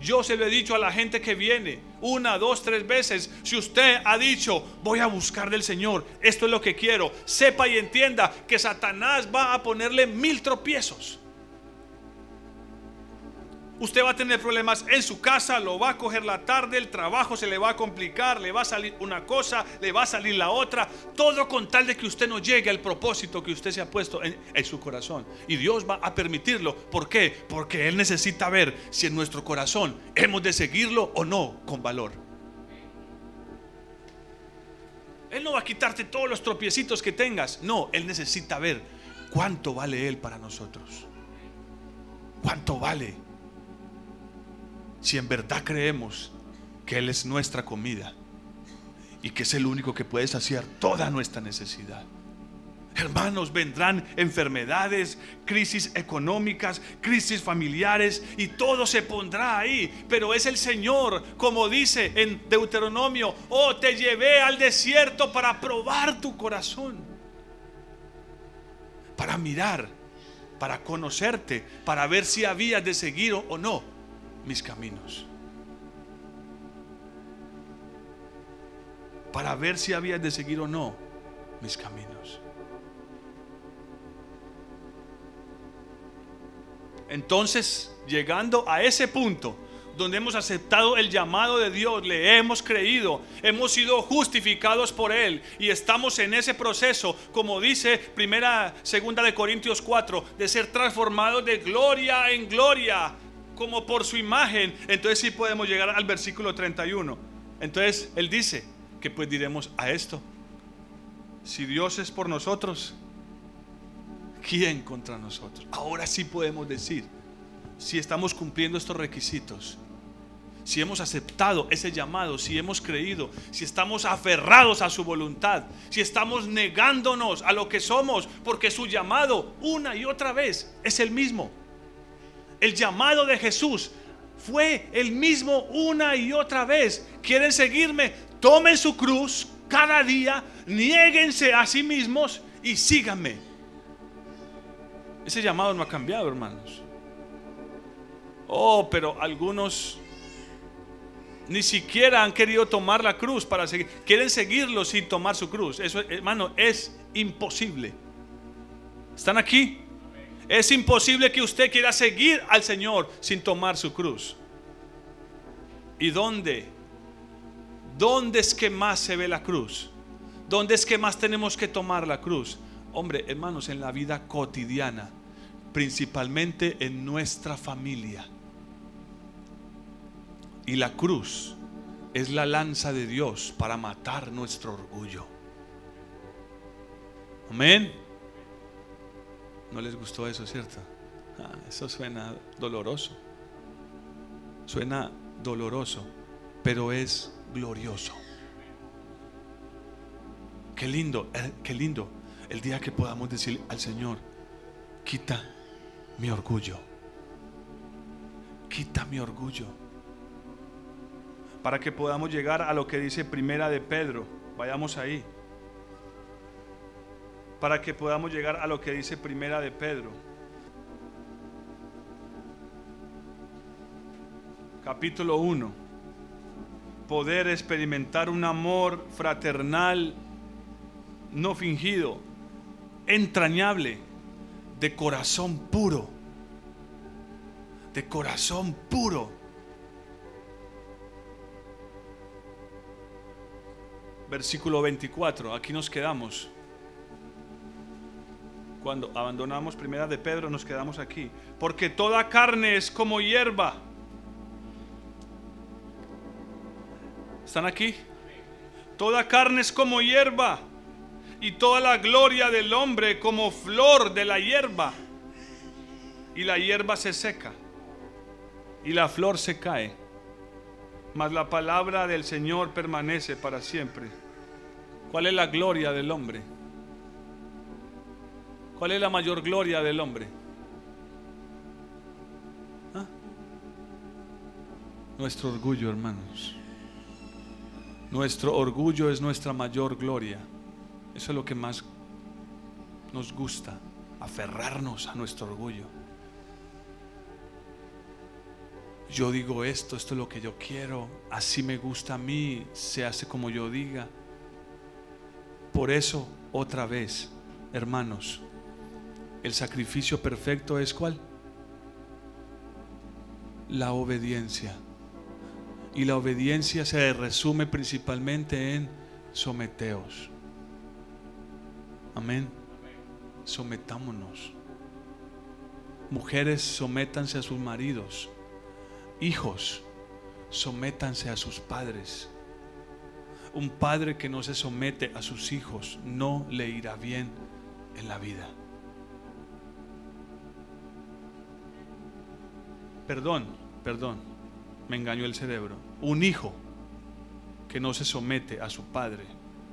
Yo se lo he dicho a la gente que viene una, dos, tres veces. Si usted ha dicho, voy a buscar del Señor, esto es lo que quiero, sepa y entienda que Satanás va a ponerle mil tropiezos. Usted va a tener problemas en su casa, lo va a coger la tarde, el trabajo se le va a complicar, le va a salir una cosa, le va a salir la otra, todo con tal de que usted no llegue al propósito que usted se ha puesto en, su corazón. Y Dios va a permitirlo. ¿Por qué? Porque Él necesita ver si en nuestro corazón hemos de seguirlo o no con valor. Él no va a quitarte todos los tropiecitos que tengas. No, Él necesita ver cuánto vale Él para nosotros. ¿Cuánto vale? Si en verdad creemos que Él es nuestra comida y que es el único que puede saciar toda nuestra necesidad. Hermanos, vendrán enfermedades, crisis económicas, crisis familiares y todo se pondrá ahí. Pero es el Señor, como dice en Deuteronomio, oh, te llevé al desierto para probar tu corazón, para mirar, para conocerte, para ver si habías de seguir o no mis caminos. Para ver si había de seguir o no mis caminos. Entonces, llegando a ese punto donde hemos aceptado el llamado de Dios, le hemos creído, hemos sido justificados por él y estamos en ese proceso, como dice primera segunda de Corintios 4, de ser transformados de gloria en gloria como por su imagen, entonces sí podemos llegar al versículo 31. Entonces él dice que pues diremos a esto, si Dios es por nosotros, ¿quién contra nosotros? Ahora sí podemos decir, si estamos cumpliendo estos requisitos, si hemos aceptado ese llamado, si hemos creído, si estamos aferrados a su voluntad, si estamos negándonos a lo que somos, porque su llamado una y otra vez es el mismo. El llamado de Jesús fue el mismo una y otra vez. ¿Quieren seguirme? Tomen su cruz cada día, niéguense a sí mismos y síganme. Ese llamado no ha cambiado, hermanos. Oh, pero algunos ni siquiera han querido tomar la cruz para seguir. Quieren seguirlo sin tomar su cruz. Eso, hermano, es imposible. ¿Están aquí? Es imposible que usted quiera seguir al Señor sin tomar su cruz. ¿Y dónde? ¿Dónde es que más se ve la cruz? ¿Dónde es que más tenemos que tomar la cruz? Hombre, hermanos, en la vida cotidiana, principalmente en nuestra familia. Y la cruz es la lanza de Dios para matar nuestro orgullo. Amén. No les gustó eso, ¿cierto? Ah, eso suena doloroso. Suena doloroso, pero es glorioso. Qué lindo, eh, qué lindo. El día que podamos decir al Señor, quita mi orgullo. Quita mi orgullo. Para que podamos llegar a lo que dice Primera de Pedro. Vayamos ahí. Para que podamos llegar a lo que dice Primera de Pedro. Capítulo 1. Poder experimentar un amor fraternal no fingido, entrañable, de corazón puro. De corazón puro. Versículo 24, aquí nos quedamos. Cuando abandonamos primera de Pedro nos quedamos aquí. Porque toda carne es como hierba. ¿Están aquí? Toda carne es como hierba y toda la gloria del hombre como flor de la hierba. Y la hierba se seca y la flor se cae, mas la palabra del Señor permanece para siempre. ¿Cuál es la gloria del hombre? ¿Cuál es la mayor gloria del hombre? ¿Ah? Nuestro orgullo, hermanos. Nuestro orgullo es nuestra mayor gloria. Eso es lo que más nos gusta, aferrarnos a nuestro orgullo. Yo digo esto, esto es lo que yo quiero, así me gusta a mí, se hace como yo diga. Por eso, otra vez, hermanos, el sacrificio perfecto es cuál? La obediencia. Y la obediencia se resume principalmente en someteos. Amén. Sometámonos. Mujeres, sométanse a sus maridos. Hijos, sométanse a sus padres. Un padre que no se somete a sus hijos no le irá bien en la vida. Perdón, perdón, me engañó el cerebro. Un hijo que no se somete a su padre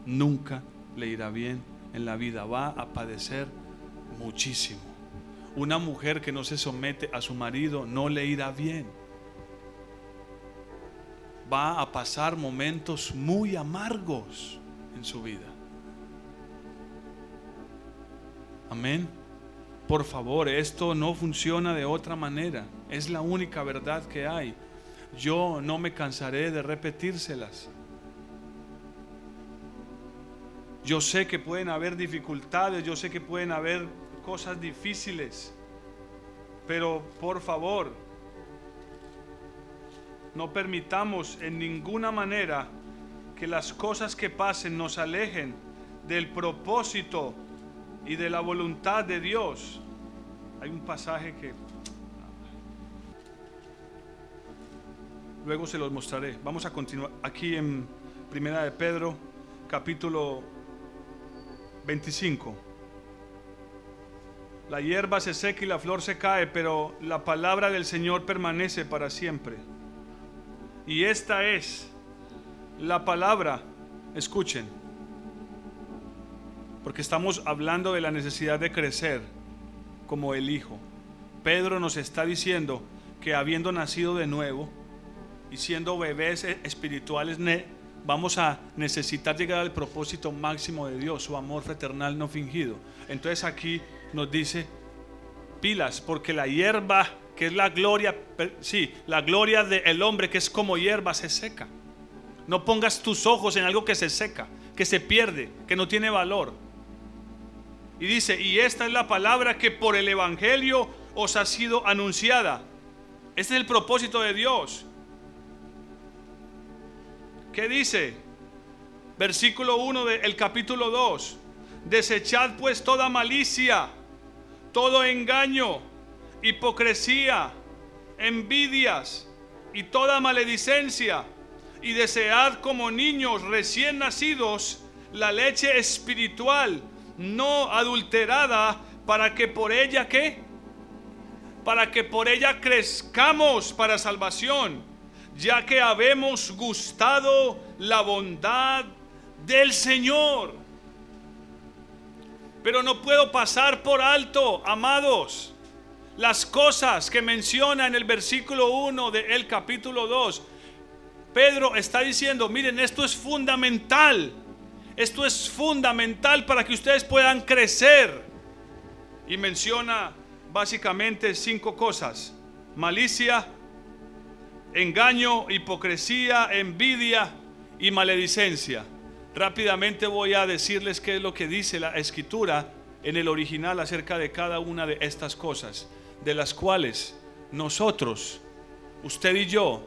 nunca le irá bien en la vida, va a padecer muchísimo. Una mujer que no se somete a su marido no le irá bien. Va a pasar momentos muy amargos en su vida. Amén. Por favor, esto no funciona de otra manera. Es la única verdad que hay. Yo no me cansaré de repetírselas. Yo sé que pueden haber dificultades, yo sé que pueden haber cosas difíciles, pero por favor, no permitamos en ninguna manera que las cosas que pasen nos alejen del propósito y de la voluntad de Dios. Hay un pasaje que luego se los mostraré. Vamos a continuar aquí en Primera de Pedro, capítulo 25. La hierba se seca y la flor se cae, pero la palabra del Señor permanece para siempre. Y esta es la palabra, escuchen, porque estamos hablando de la necesidad de crecer como el Hijo. Pedro nos está diciendo que habiendo nacido de nuevo y siendo bebés espirituales vamos a necesitar llegar al propósito máximo de Dios, su amor fraternal no fingido. Entonces aquí nos dice, pilas, porque la hierba, que es la gloria, sí, la gloria del hombre que es como hierba, se seca. No pongas tus ojos en algo que se seca, que se pierde, que no tiene valor. Y dice, y esta es la palabra que por el Evangelio os ha sido anunciada. Este es el propósito de Dios ¿Qué dice? Versículo 1 del capítulo 2. Desechad pues toda malicia, todo engaño, hipocresía, envidias y toda maledicencia, y desead como niños recién nacidos la leche espiritual, no adulterada, para que por ella qué? Para que por ella crezcamos para salvación ya que habemos gustado la bondad del Señor. Pero no puedo pasar por alto, amados, las cosas que menciona en el versículo 1 del capítulo 2. Pedro está diciendo, miren, esto es fundamental. Esto es fundamental para que ustedes puedan crecer. Y menciona básicamente cinco cosas. Malicia, engaño, hipocresía, envidia y maledicencia. Rápidamente voy a decirles qué es lo que dice la escritura en el original acerca de cada una de estas cosas, de las cuales nosotros, usted y yo,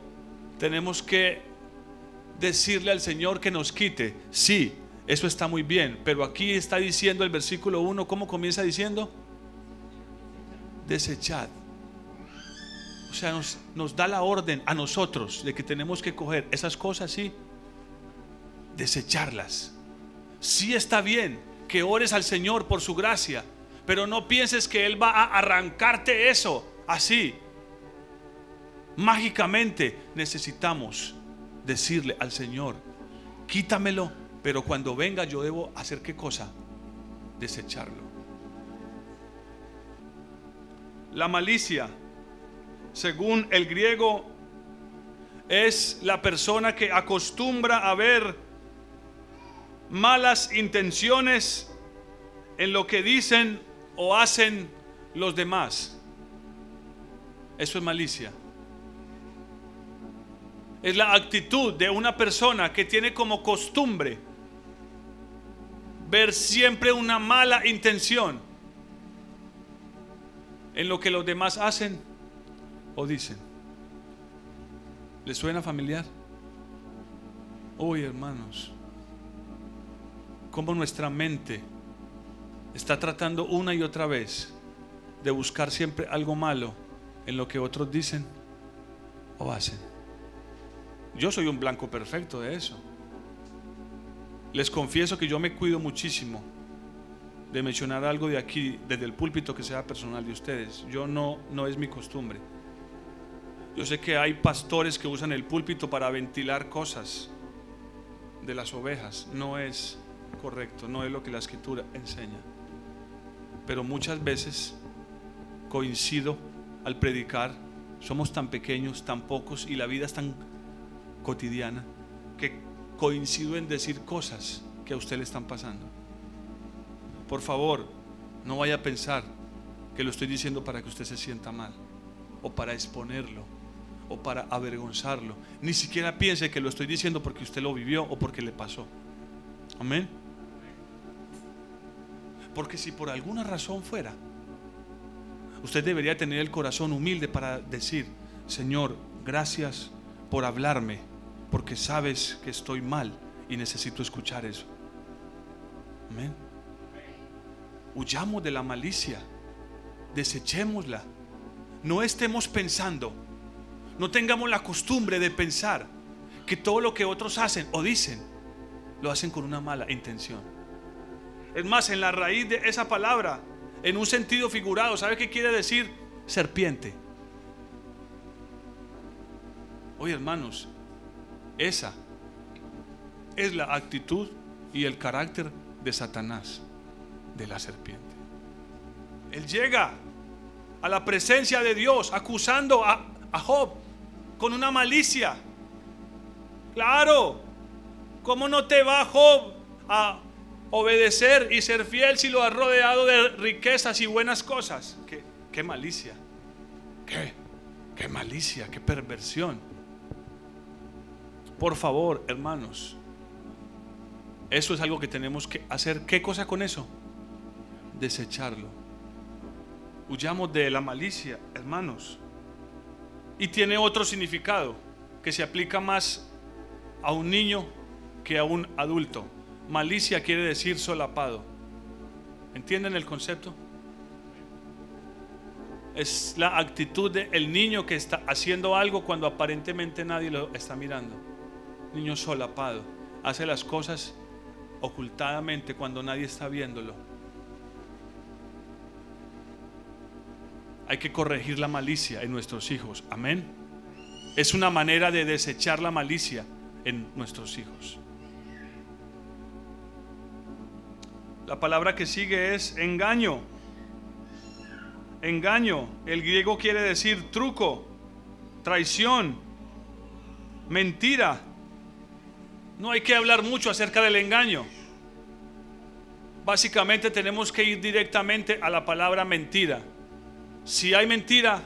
tenemos que decirle al Señor que nos quite. Sí, eso está muy bien, pero aquí está diciendo el versículo 1, ¿cómo comienza diciendo? Desechad. O sea, nos, nos da la orden a nosotros de que tenemos que coger esas cosas, sí, desecharlas. Sí está bien que ores al Señor por su gracia, pero no pienses que Él va a arrancarte eso así. Mágicamente necesitamos decirle al Señor, quítamelo, pero cuando venga yo debo hacer qué cosa? Desecharlo. La malicia, según el griego, es la persona que acostumbra a ver malas intenciones en lo que dicen o hacen los demás. Eso es malicia. Es la actitud de una persona que tiene como costumbre ver siempre una mala intención en lo que los demás hacen o dicen. ¿Les suena familiar? Hoy, hermanos, cómo nuestra mente está tratando una y otra vez de buscar siempre algo malo en lo que otros dicen o hacen. Yo soy un blanco perfecto de eso. Les confieso que yo me cuido muchísimo de mencionar algo de aquí, desde el púlpito que sea personal de ustedes. Yo no, no es mi costumbre. Yo sé que hay pastores que usan el púlpito para ventilar cosas de las ovejas. No es correcto, no es lo que la escritura enseña. Pero muchas veces coincido al predicar, somos tan pequeños, tan pocos y la vida es tan cotidiana que coincido en decir cosas que a usted le están pasando. Por favor, no vaya a pensar que lo estoy diciendo para que usted se sienta mal o para exponerlo o para avergonzarlo. Ni siquiera piense que lo estoy diciendo porque usted lo vivió o porque le pasó. Amén. Porque si por alguna razón fuera, usted debería tener el corazón humilde para decir, Señor, gracias por hablarme, porque sabes que estoy mal y necesito escuchar eso. Amén. Huyamos de la malicia, desechémosla. No estemos pensando, no tengamos la costumbre de pensar que todo lo que otros hacen o dicen lo hacen con una mala intención. Es más, en la raíz de esa palabra, en un sentido figurado, ¿sabe qué quiere decir? Serpiente. Oye, hermanos, esa es la actitud y el carácter de Satanás, de la serpiente. Él llega a la presencia de Dios acusando a, a Job con una malicia. Claro, ¿Cómo no te va Job a obedecer y ser fiel si lo has rodeado de riquezas y buenas cosas? Qué, malicia. Qué, qué malicia, qué perversión. Por favor, hermanos, eso es algo que tenemos que hacer. ¿Qué cosa con eso? Desecharlo. Huyamos de la malicia, hermanos. Y tiene otro significado que se aplica más a un niño que a un adulto. Malicia quiere decir solapado. ¿Entienden el concepto? Es la actitud del niño que está haciendo algo cuando aparentemente nadie lo está mirando. Niño solapado. Hace las cosas ocultadamente cuando nadie está viéndolo. Hay que corregir la malicia en nuestros hijos. Amén. Es una manera de desechar la malicia en nuestros hijos. La palabra que sigue es engaño. Engaño. El griego quiere decir truco, traición, mentira. No hay que hablar mucho acerca del engaño. Básicamente tenemos que ir directamente a la palabra mentira. Si hay mentira,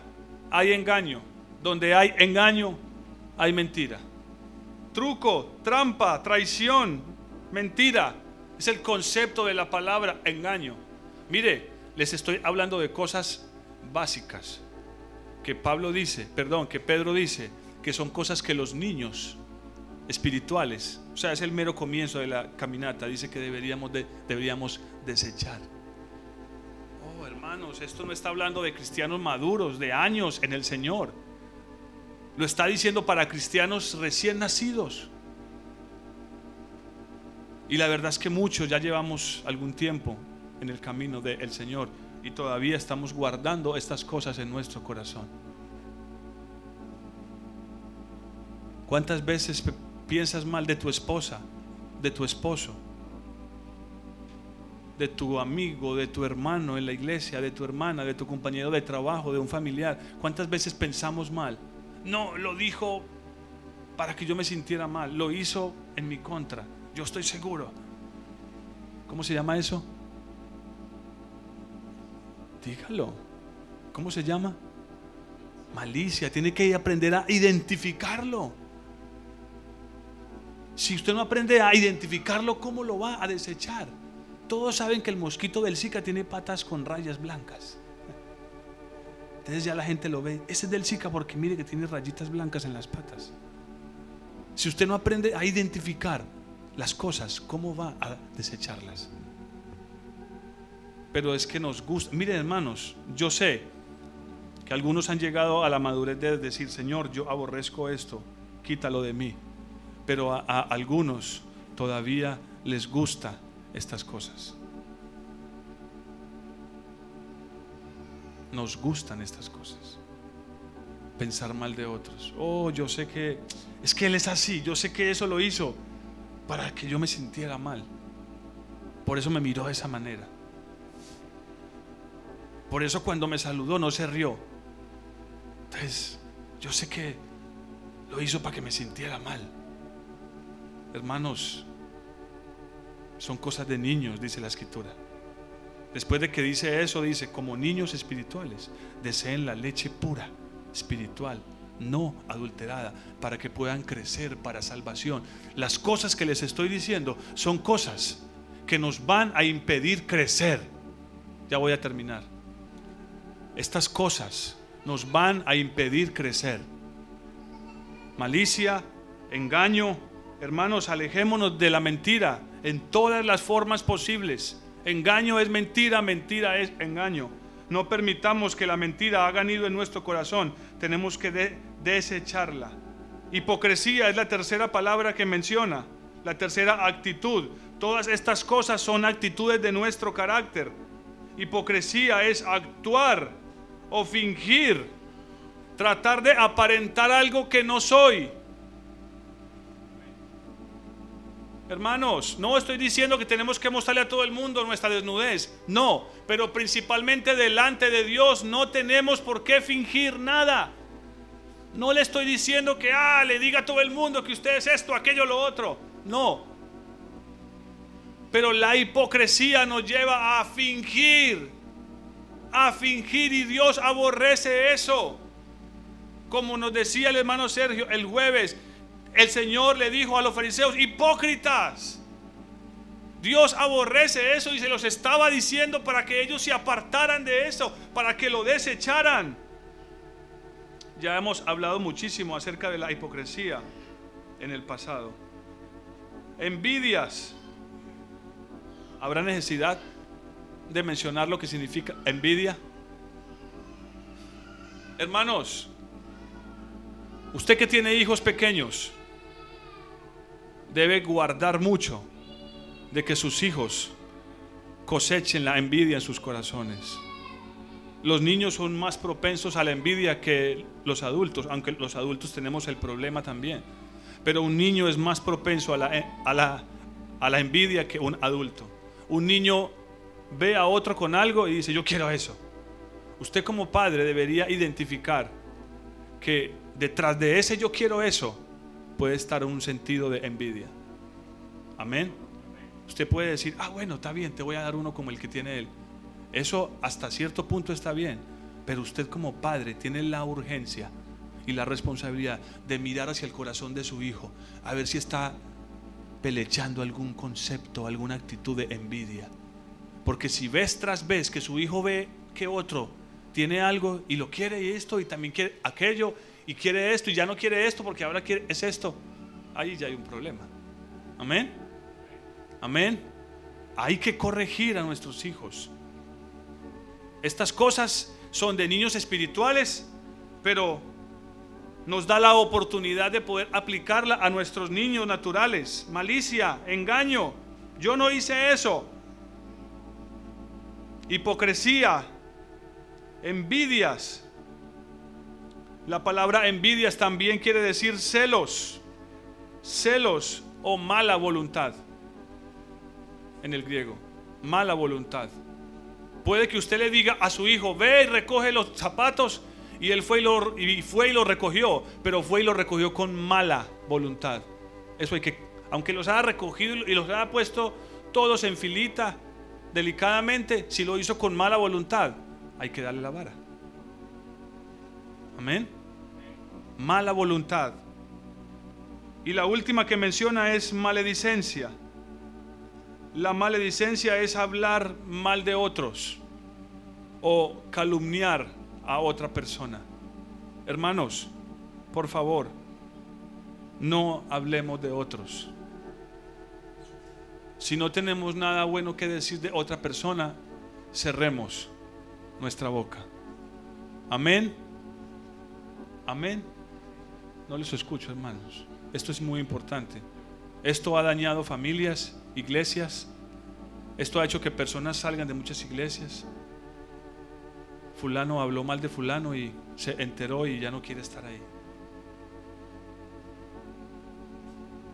hay engaño. Donde hay engaño, hay mentira. Truco, trampa, traición, mentira. Es el concepto de la palabra engaño. Mire, les estoy hablando de cosas básicas que Pablo dice, perdón, que Pedro dice, que son cosas que los niños espirituales, o sea, es el mero comienzo de la caminata, dice que deberíamos, de, deberíamos desechar. Oh, hermanos, esto no está hablando de cristianos maduros, de años en el Señor. Lo está diciendo para cristianos recién nacidos. Y la verdad es que muchos ya llevamos algún tiempo en el camino del Señor y todavía estamos guardando estas cosas en nuestro corazón. ¿Cuántas veces piensas mal de tu esposa, de tu esposo, de tu amigo, de tu hermano en la iglesia, de tu hermana, de tu compañero de trabajo, de un familiar? ¿Cuántas veces pensamos mal? No, lo dijo para que yo me sintiera mal, lo hizo en mi contra, yo estoy seguro. ¿Cómo se llama eso? Dígalo. ¿Cómo se llama? Malicia. Tiene que aprender a identificarlo. Si usted no aprende a identificarlo, ¿cómo lo va a desechar? Todos saben que el mosquito del Zika tiene patas con rayas blancas. Entonces ya la gente lo ve. Ese es del Zika porque mire que tiene rayitas blancas en las patas. Si usted no aprende a identificar las cosas, ¿cómo va a desecharlas? Pero es que nos gusta. Miren hermanos, yo sé que algunos han llegado a la madurez de decir, Señor, yo aborrezco esto, quítalo de mí. Pero a, algunos todavía les gusta estas cosas. Nos gustan estas cosas. Pensar mal de otros. Oh, yo sé que es que Él es así. Yo sé que eso lo hizo para que yo me sintiera mal. Por eso me miró de esa manera. Por eso cuando me saludó no se rió. Entonces, yo sé que lo hizo para que me sintiera mal. Hermanos, son cosas de niños, dice la escritura. Después de que dice eso, dice, como niños espirituales, deseen la leche pura, espiritual, no adulterada, para que puedan crecer para salvación. Las cosas que les estoy diciendo son cosas que nos van a impedir crecer. Ya voy a terminar. Estas cosas nos van a impedir crecer. Malicia, engaño, hermanos, alejémonos de la mentira en todas las formas posibles. Engaño es mentira, mentira es engaño. No permitamos que la mentira haga nido en nuestro corazón. Tenemos que desecharla. Hipocresía es la tercera palabra que menciona, la tercera actitud. Todas estas cosas son actitudes de nuestro carácter. Hipocresía es actuar o fingir, tratar de aparentar algo que no soy. Hermanos, no estoy diciendo que tenemos que mostrarle a todo el mundo nuestra desnudez, no, pero principalmente delante de Dios no tenemos por qué fingir nada. No le estoy diciendo que, ah, le diga a todo el mundo que usted es esto, aquello, lo otro. No. Pero la hipocresía nos lleva a fingir a fingir y Dios aborrece eso. Como nos decía el hermano Sergio el jueves, el Señor le dijo a los fariseos, hipócritas. Dios aborrece eso y se los estaba diciendo para que ellos se apartaran de eso, para que lo desecharan. Ya hemos hablado muchísimo acerca de la hipocresía en el pasado. Envidias. ¿Habrá necesidad de mencionar lo que significa envidia? Hermanos, usted que tiene hijos pequeños, debe guardar mucho de que sus hijos cosechen la envidia en sus corazones. Los niños son más propensos a la envidia que los adultos, aunque los adultos tenemos el problema también. Pero un niño es más propenso a la, a la, a la envidia que un adulto. un niño ve a otro con algo y dice, yo quiero eso. Usted como padre debería identificar que detrás de ese yo quiero eso puede estar un sentido de envidia. Amén. Usted puede decir, ah, bueno, está bien, te voy a dar uno como el que tiene él. Eso hasta cierto punto está bien, pero usted como padre tiene la urgencia y la responsabilidad de mirar hacia el corazón de su hijo, a ver si está pelechando algún concepto, alguna actitud de envidia. Porque si ves tras vez que su hijo ve que otro tiene algo y lo quiere y esto y también quiere aquello y quiere esto y ya no quiere esto porque ahora quiere es esto, ahí ya hay un problema. Amén. Amén. Hay que corregir a nuestros hijos. Estas cosas son de niños espirituales, pero nos da la oportunidad de poder aplicarla a nuestros niños naturales. Malicia, engaño. Yo no hice eso. Hipocresía, envidias. La palabra envidias también quiere decir celos. Celos o mala voluntad en el griego. Mala voluntad. Puede que usted le diga a su hijo, ve y recoge los zapatos y él fue y, lo, fue y lo recogió, pero fue y lo recogió con mala voluntad. Eso hay que, aunque los haya recogido y los haya puesto todos en filita, delicadamente, si lo hizo con mala voluntad, hay que darle la vara. Amén. Mala voluntad. Y la última que menciona es maledicencia. La maledicencia es hablar mal de otros o calumniar a otra persona. Hermanos, por favor, no hablemos de otros. Si no tenemos nada bueno que decir de otra persona, cerremos nuestra boca. Amén. Amén. No les escucho, hermanos. Esto es muy importante. Esto ha dañado familias, iglesias. Esto ha hecho que personas salgan de muchas iglesias fulano habló mal de fulano y se enteró y ya no quiere estar ahí.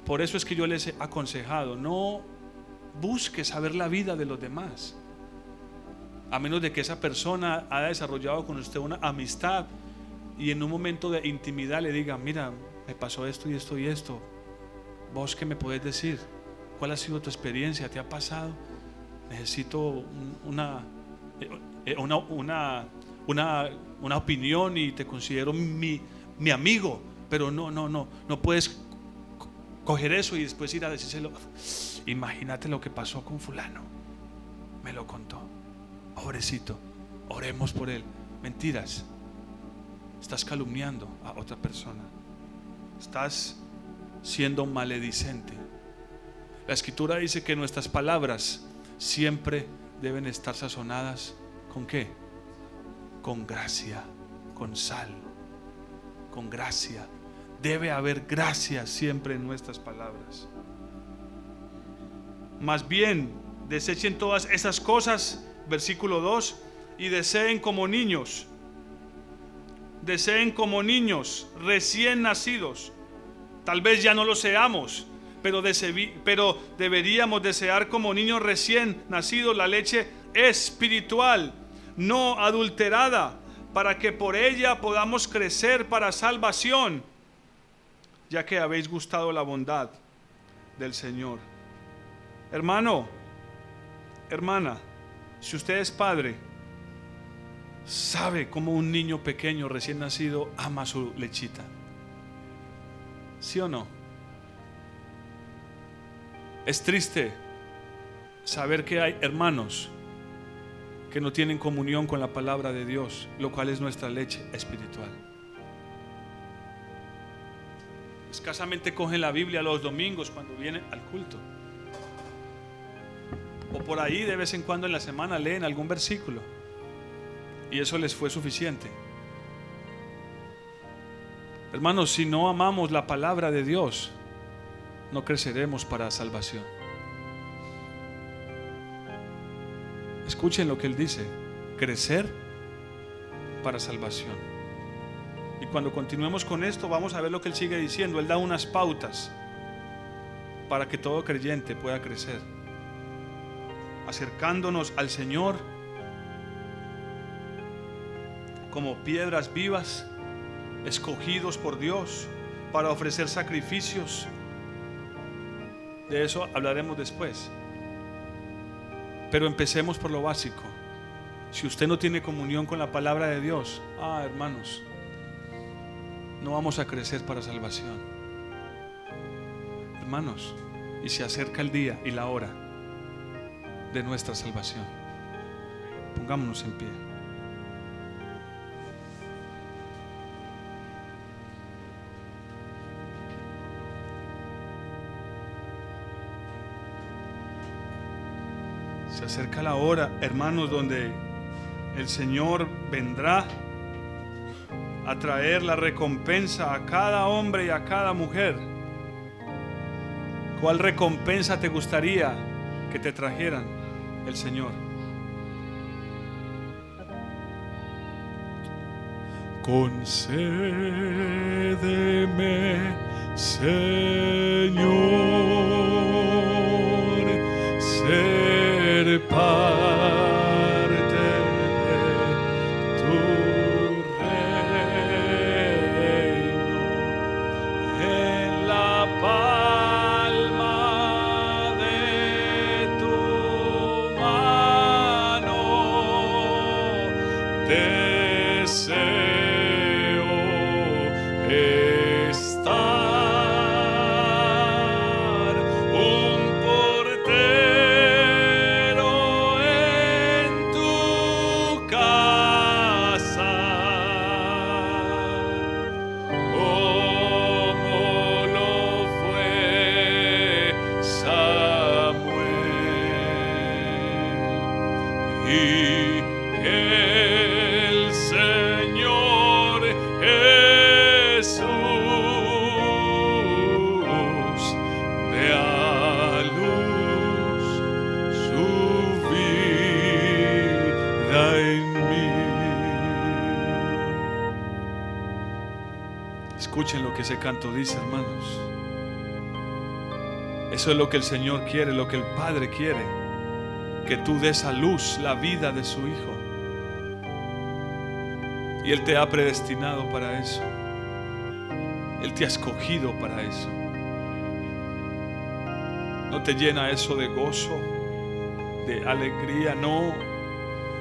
Por eso es que yo les he aconsejado, no busque saber la vida de los demás. A menos de que esa persona haya desarrollado con usted una amistad y en un momento de intimidad le diga, mira, me pasó esto y esto y esto. ¿Vos qué me podés decir? ¿Cuál ha sido tu experiencia? ¿Te ha pasado? Necesito una, eh, una, una una, una opinión y te considero mi, mi amigo, pero no, no, no, no puedes coger eso y después ir a decírselo. Imagínate lo que pasó con fulano. Me lo contó. Pobrecito, oremos por él. Mentiras. Estás calumniando a otra persona. Estás siendo maledicente. La escritura dice que nuestras palabras siempre deben estar sazonadas con qué? con gracia, con sal, con gracia. Debe haber gracia siempre en nuestras palabras. Más bien, desechen todas esas cosas, versículo 2, y deseen como niños. Deseen como niños recién nacidos. Tal vez ya no lo seamos, pero, pero deberíamos desear como niños recién nacidos la leche espiritual no adulterada, para que por ella podamos crecer para salvación, ya que habéis gustado la bondad del Señor. Hermano, hermana, si usted es padre, sabe cómo un niño pequeño recién nacido ama su lechita. ¿Sí o no? Es triste saber que hay hermanos que no tienen comunión con la palabra de Dios, lo cual es nuestra leche espiritual. Escasamente cogen la Biblia los domingos cuando vienen al culto. O por ahí de vez en cuando en la semana leen algún versículo. Y eso les fue suficiente. Hermanos, si no amamos la palabra de Dios, no creceremos para salvación. Escuchen lo que él dice, crecer para salvación. Y cuando continuemos con esto, vamos a ver lo que él sigue diciendo. Él da unas pautas para que todo creyente pueda crecer. acercándonos al Señor como piedras vivas, escogidos por Dios para ofrecer sacrificios. De eso hablaremos después. Pero empecemos por lo básico. Si usted no tiene comunión con la palabra de Dios, ah, hermanos, no vamos a crecer para salvación. Hermanos, y se acerca el día y la hora de nuestra salvación. Pongámonos en pie. Acerca la hora, hermanos, donde el Señor vendrá a traer la recompensa a cada hombre y a cada mujer. ¿Cuál recompensa te gustaría que te trajeran el Señor? Concédeme, Señor, ser que ese canto dice, hermanos. Eso es lo que el Señor quiere, lo que el Padre quiere. Que tú des a luz la vida de su Hijo. Y Él te ha predestinado para eso. Él te ha escogido para eso. No te llena eso de gozo, de alegría. No,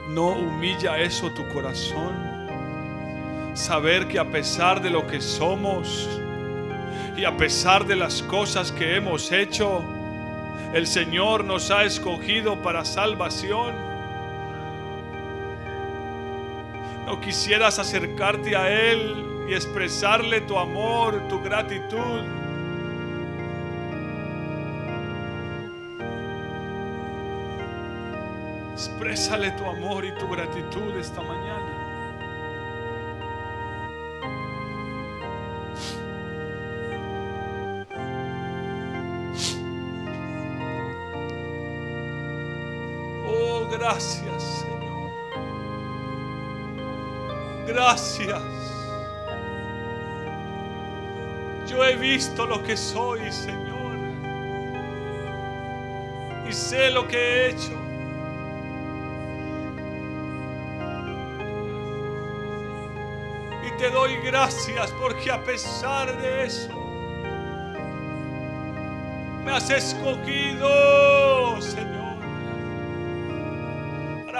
no humilla eso tu corazón saber que a pesar de lo que somos y a pesar de las cosas que hemos hecho, el Señor nos ha escogido para salvación. No quisieras acercarte a Él y expresarle tu amor, tu gratitud. Exprésale tu amor y tu gratitud esta mañana. Gracias, Señor. Gracias. Yo he visto lo que soy, Señor. Y sé lo que he hecho. Y te doy gracias porque a pesar de eso, me has escogido, Señor,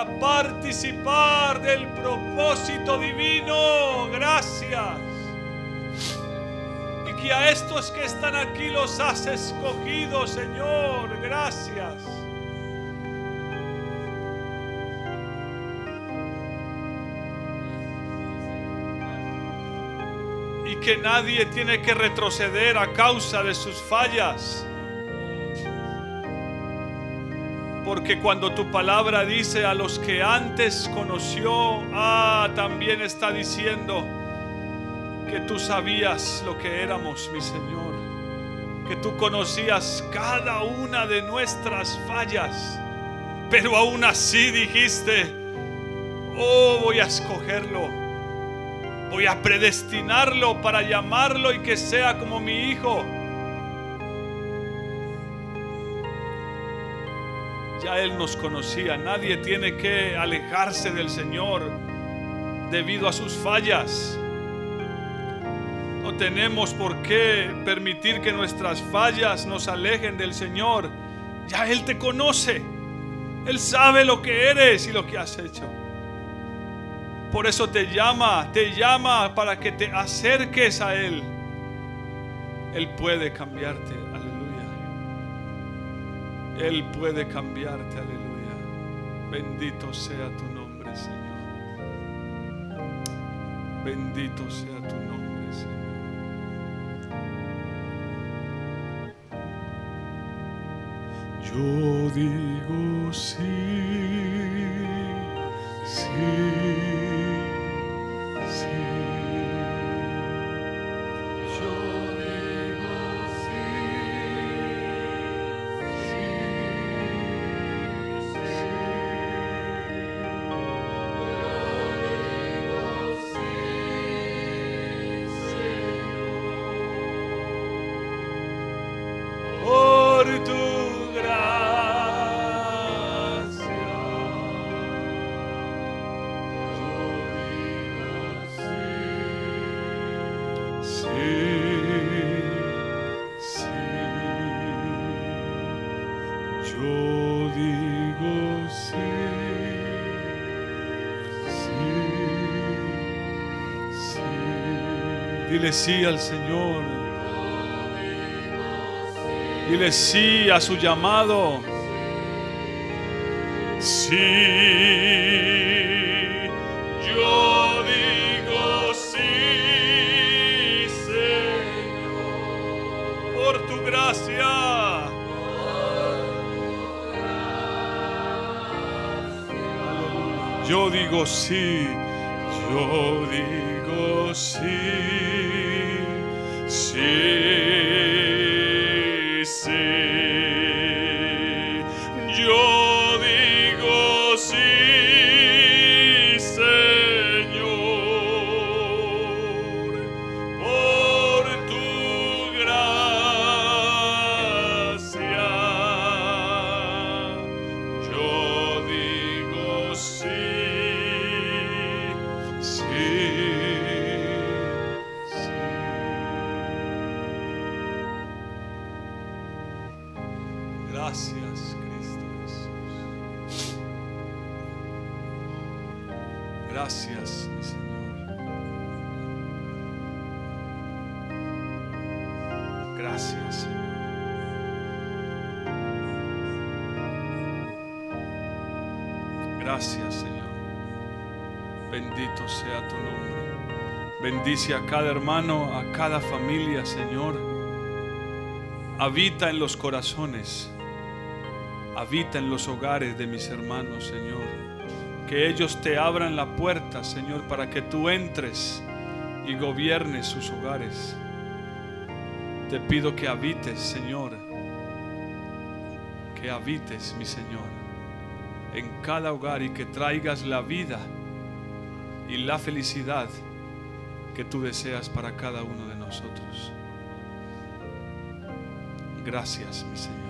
participar del propósito divino. Gracias. Y que a estos que están aquí los has escogido, Señor. Gracias. Y que nadie tiene que retroceder a causa de sus fallas. Porque cuando tu palabra dice a los que antes conoció, ah, también está diciendo que tú sabías lo que éramos, mi Señor. Que tú conocías cada una de nuestras fallas. Pero aún así dijiste, oh, voy a escogerlo. Voy a predestinarlo para llamarlo y que sea como mi hijo. Ya Él nos conocía. Nadie tiene que alejarse del Señor debido a sus fallas. No tenemos por qué permitir que nuestras fallas nos alejen del Señor. Ya Él te conoce. Él sabe lo que eres y lo que has hecho. Por eso te llama, te llama para que te acerques a Él. Él puede cambiarte. Él puede cambiarte, aleluya. Bendito sea tu nombre, Señor. Bendito sea tu nombre, Señor. Yo digo sí, sí, Dile sí al Señor. Dile sí a su llamado. Sí, yo Yo digo sí, yo digo sí, sí. A cada hermano, a cada familia, Señor. Habita en los corazones. Habita en los hogares de mis hermanos, Señor. Que ellos te abran la puerta, Señor, para que tú entres y gobiernes sus hogares. Te pido que habites, Señor. Que habites, mi Señor, en cada hogar y que traigas la vida y la felicidad que tú deseas para cada uno de nosotros. Gracias, mi Señor.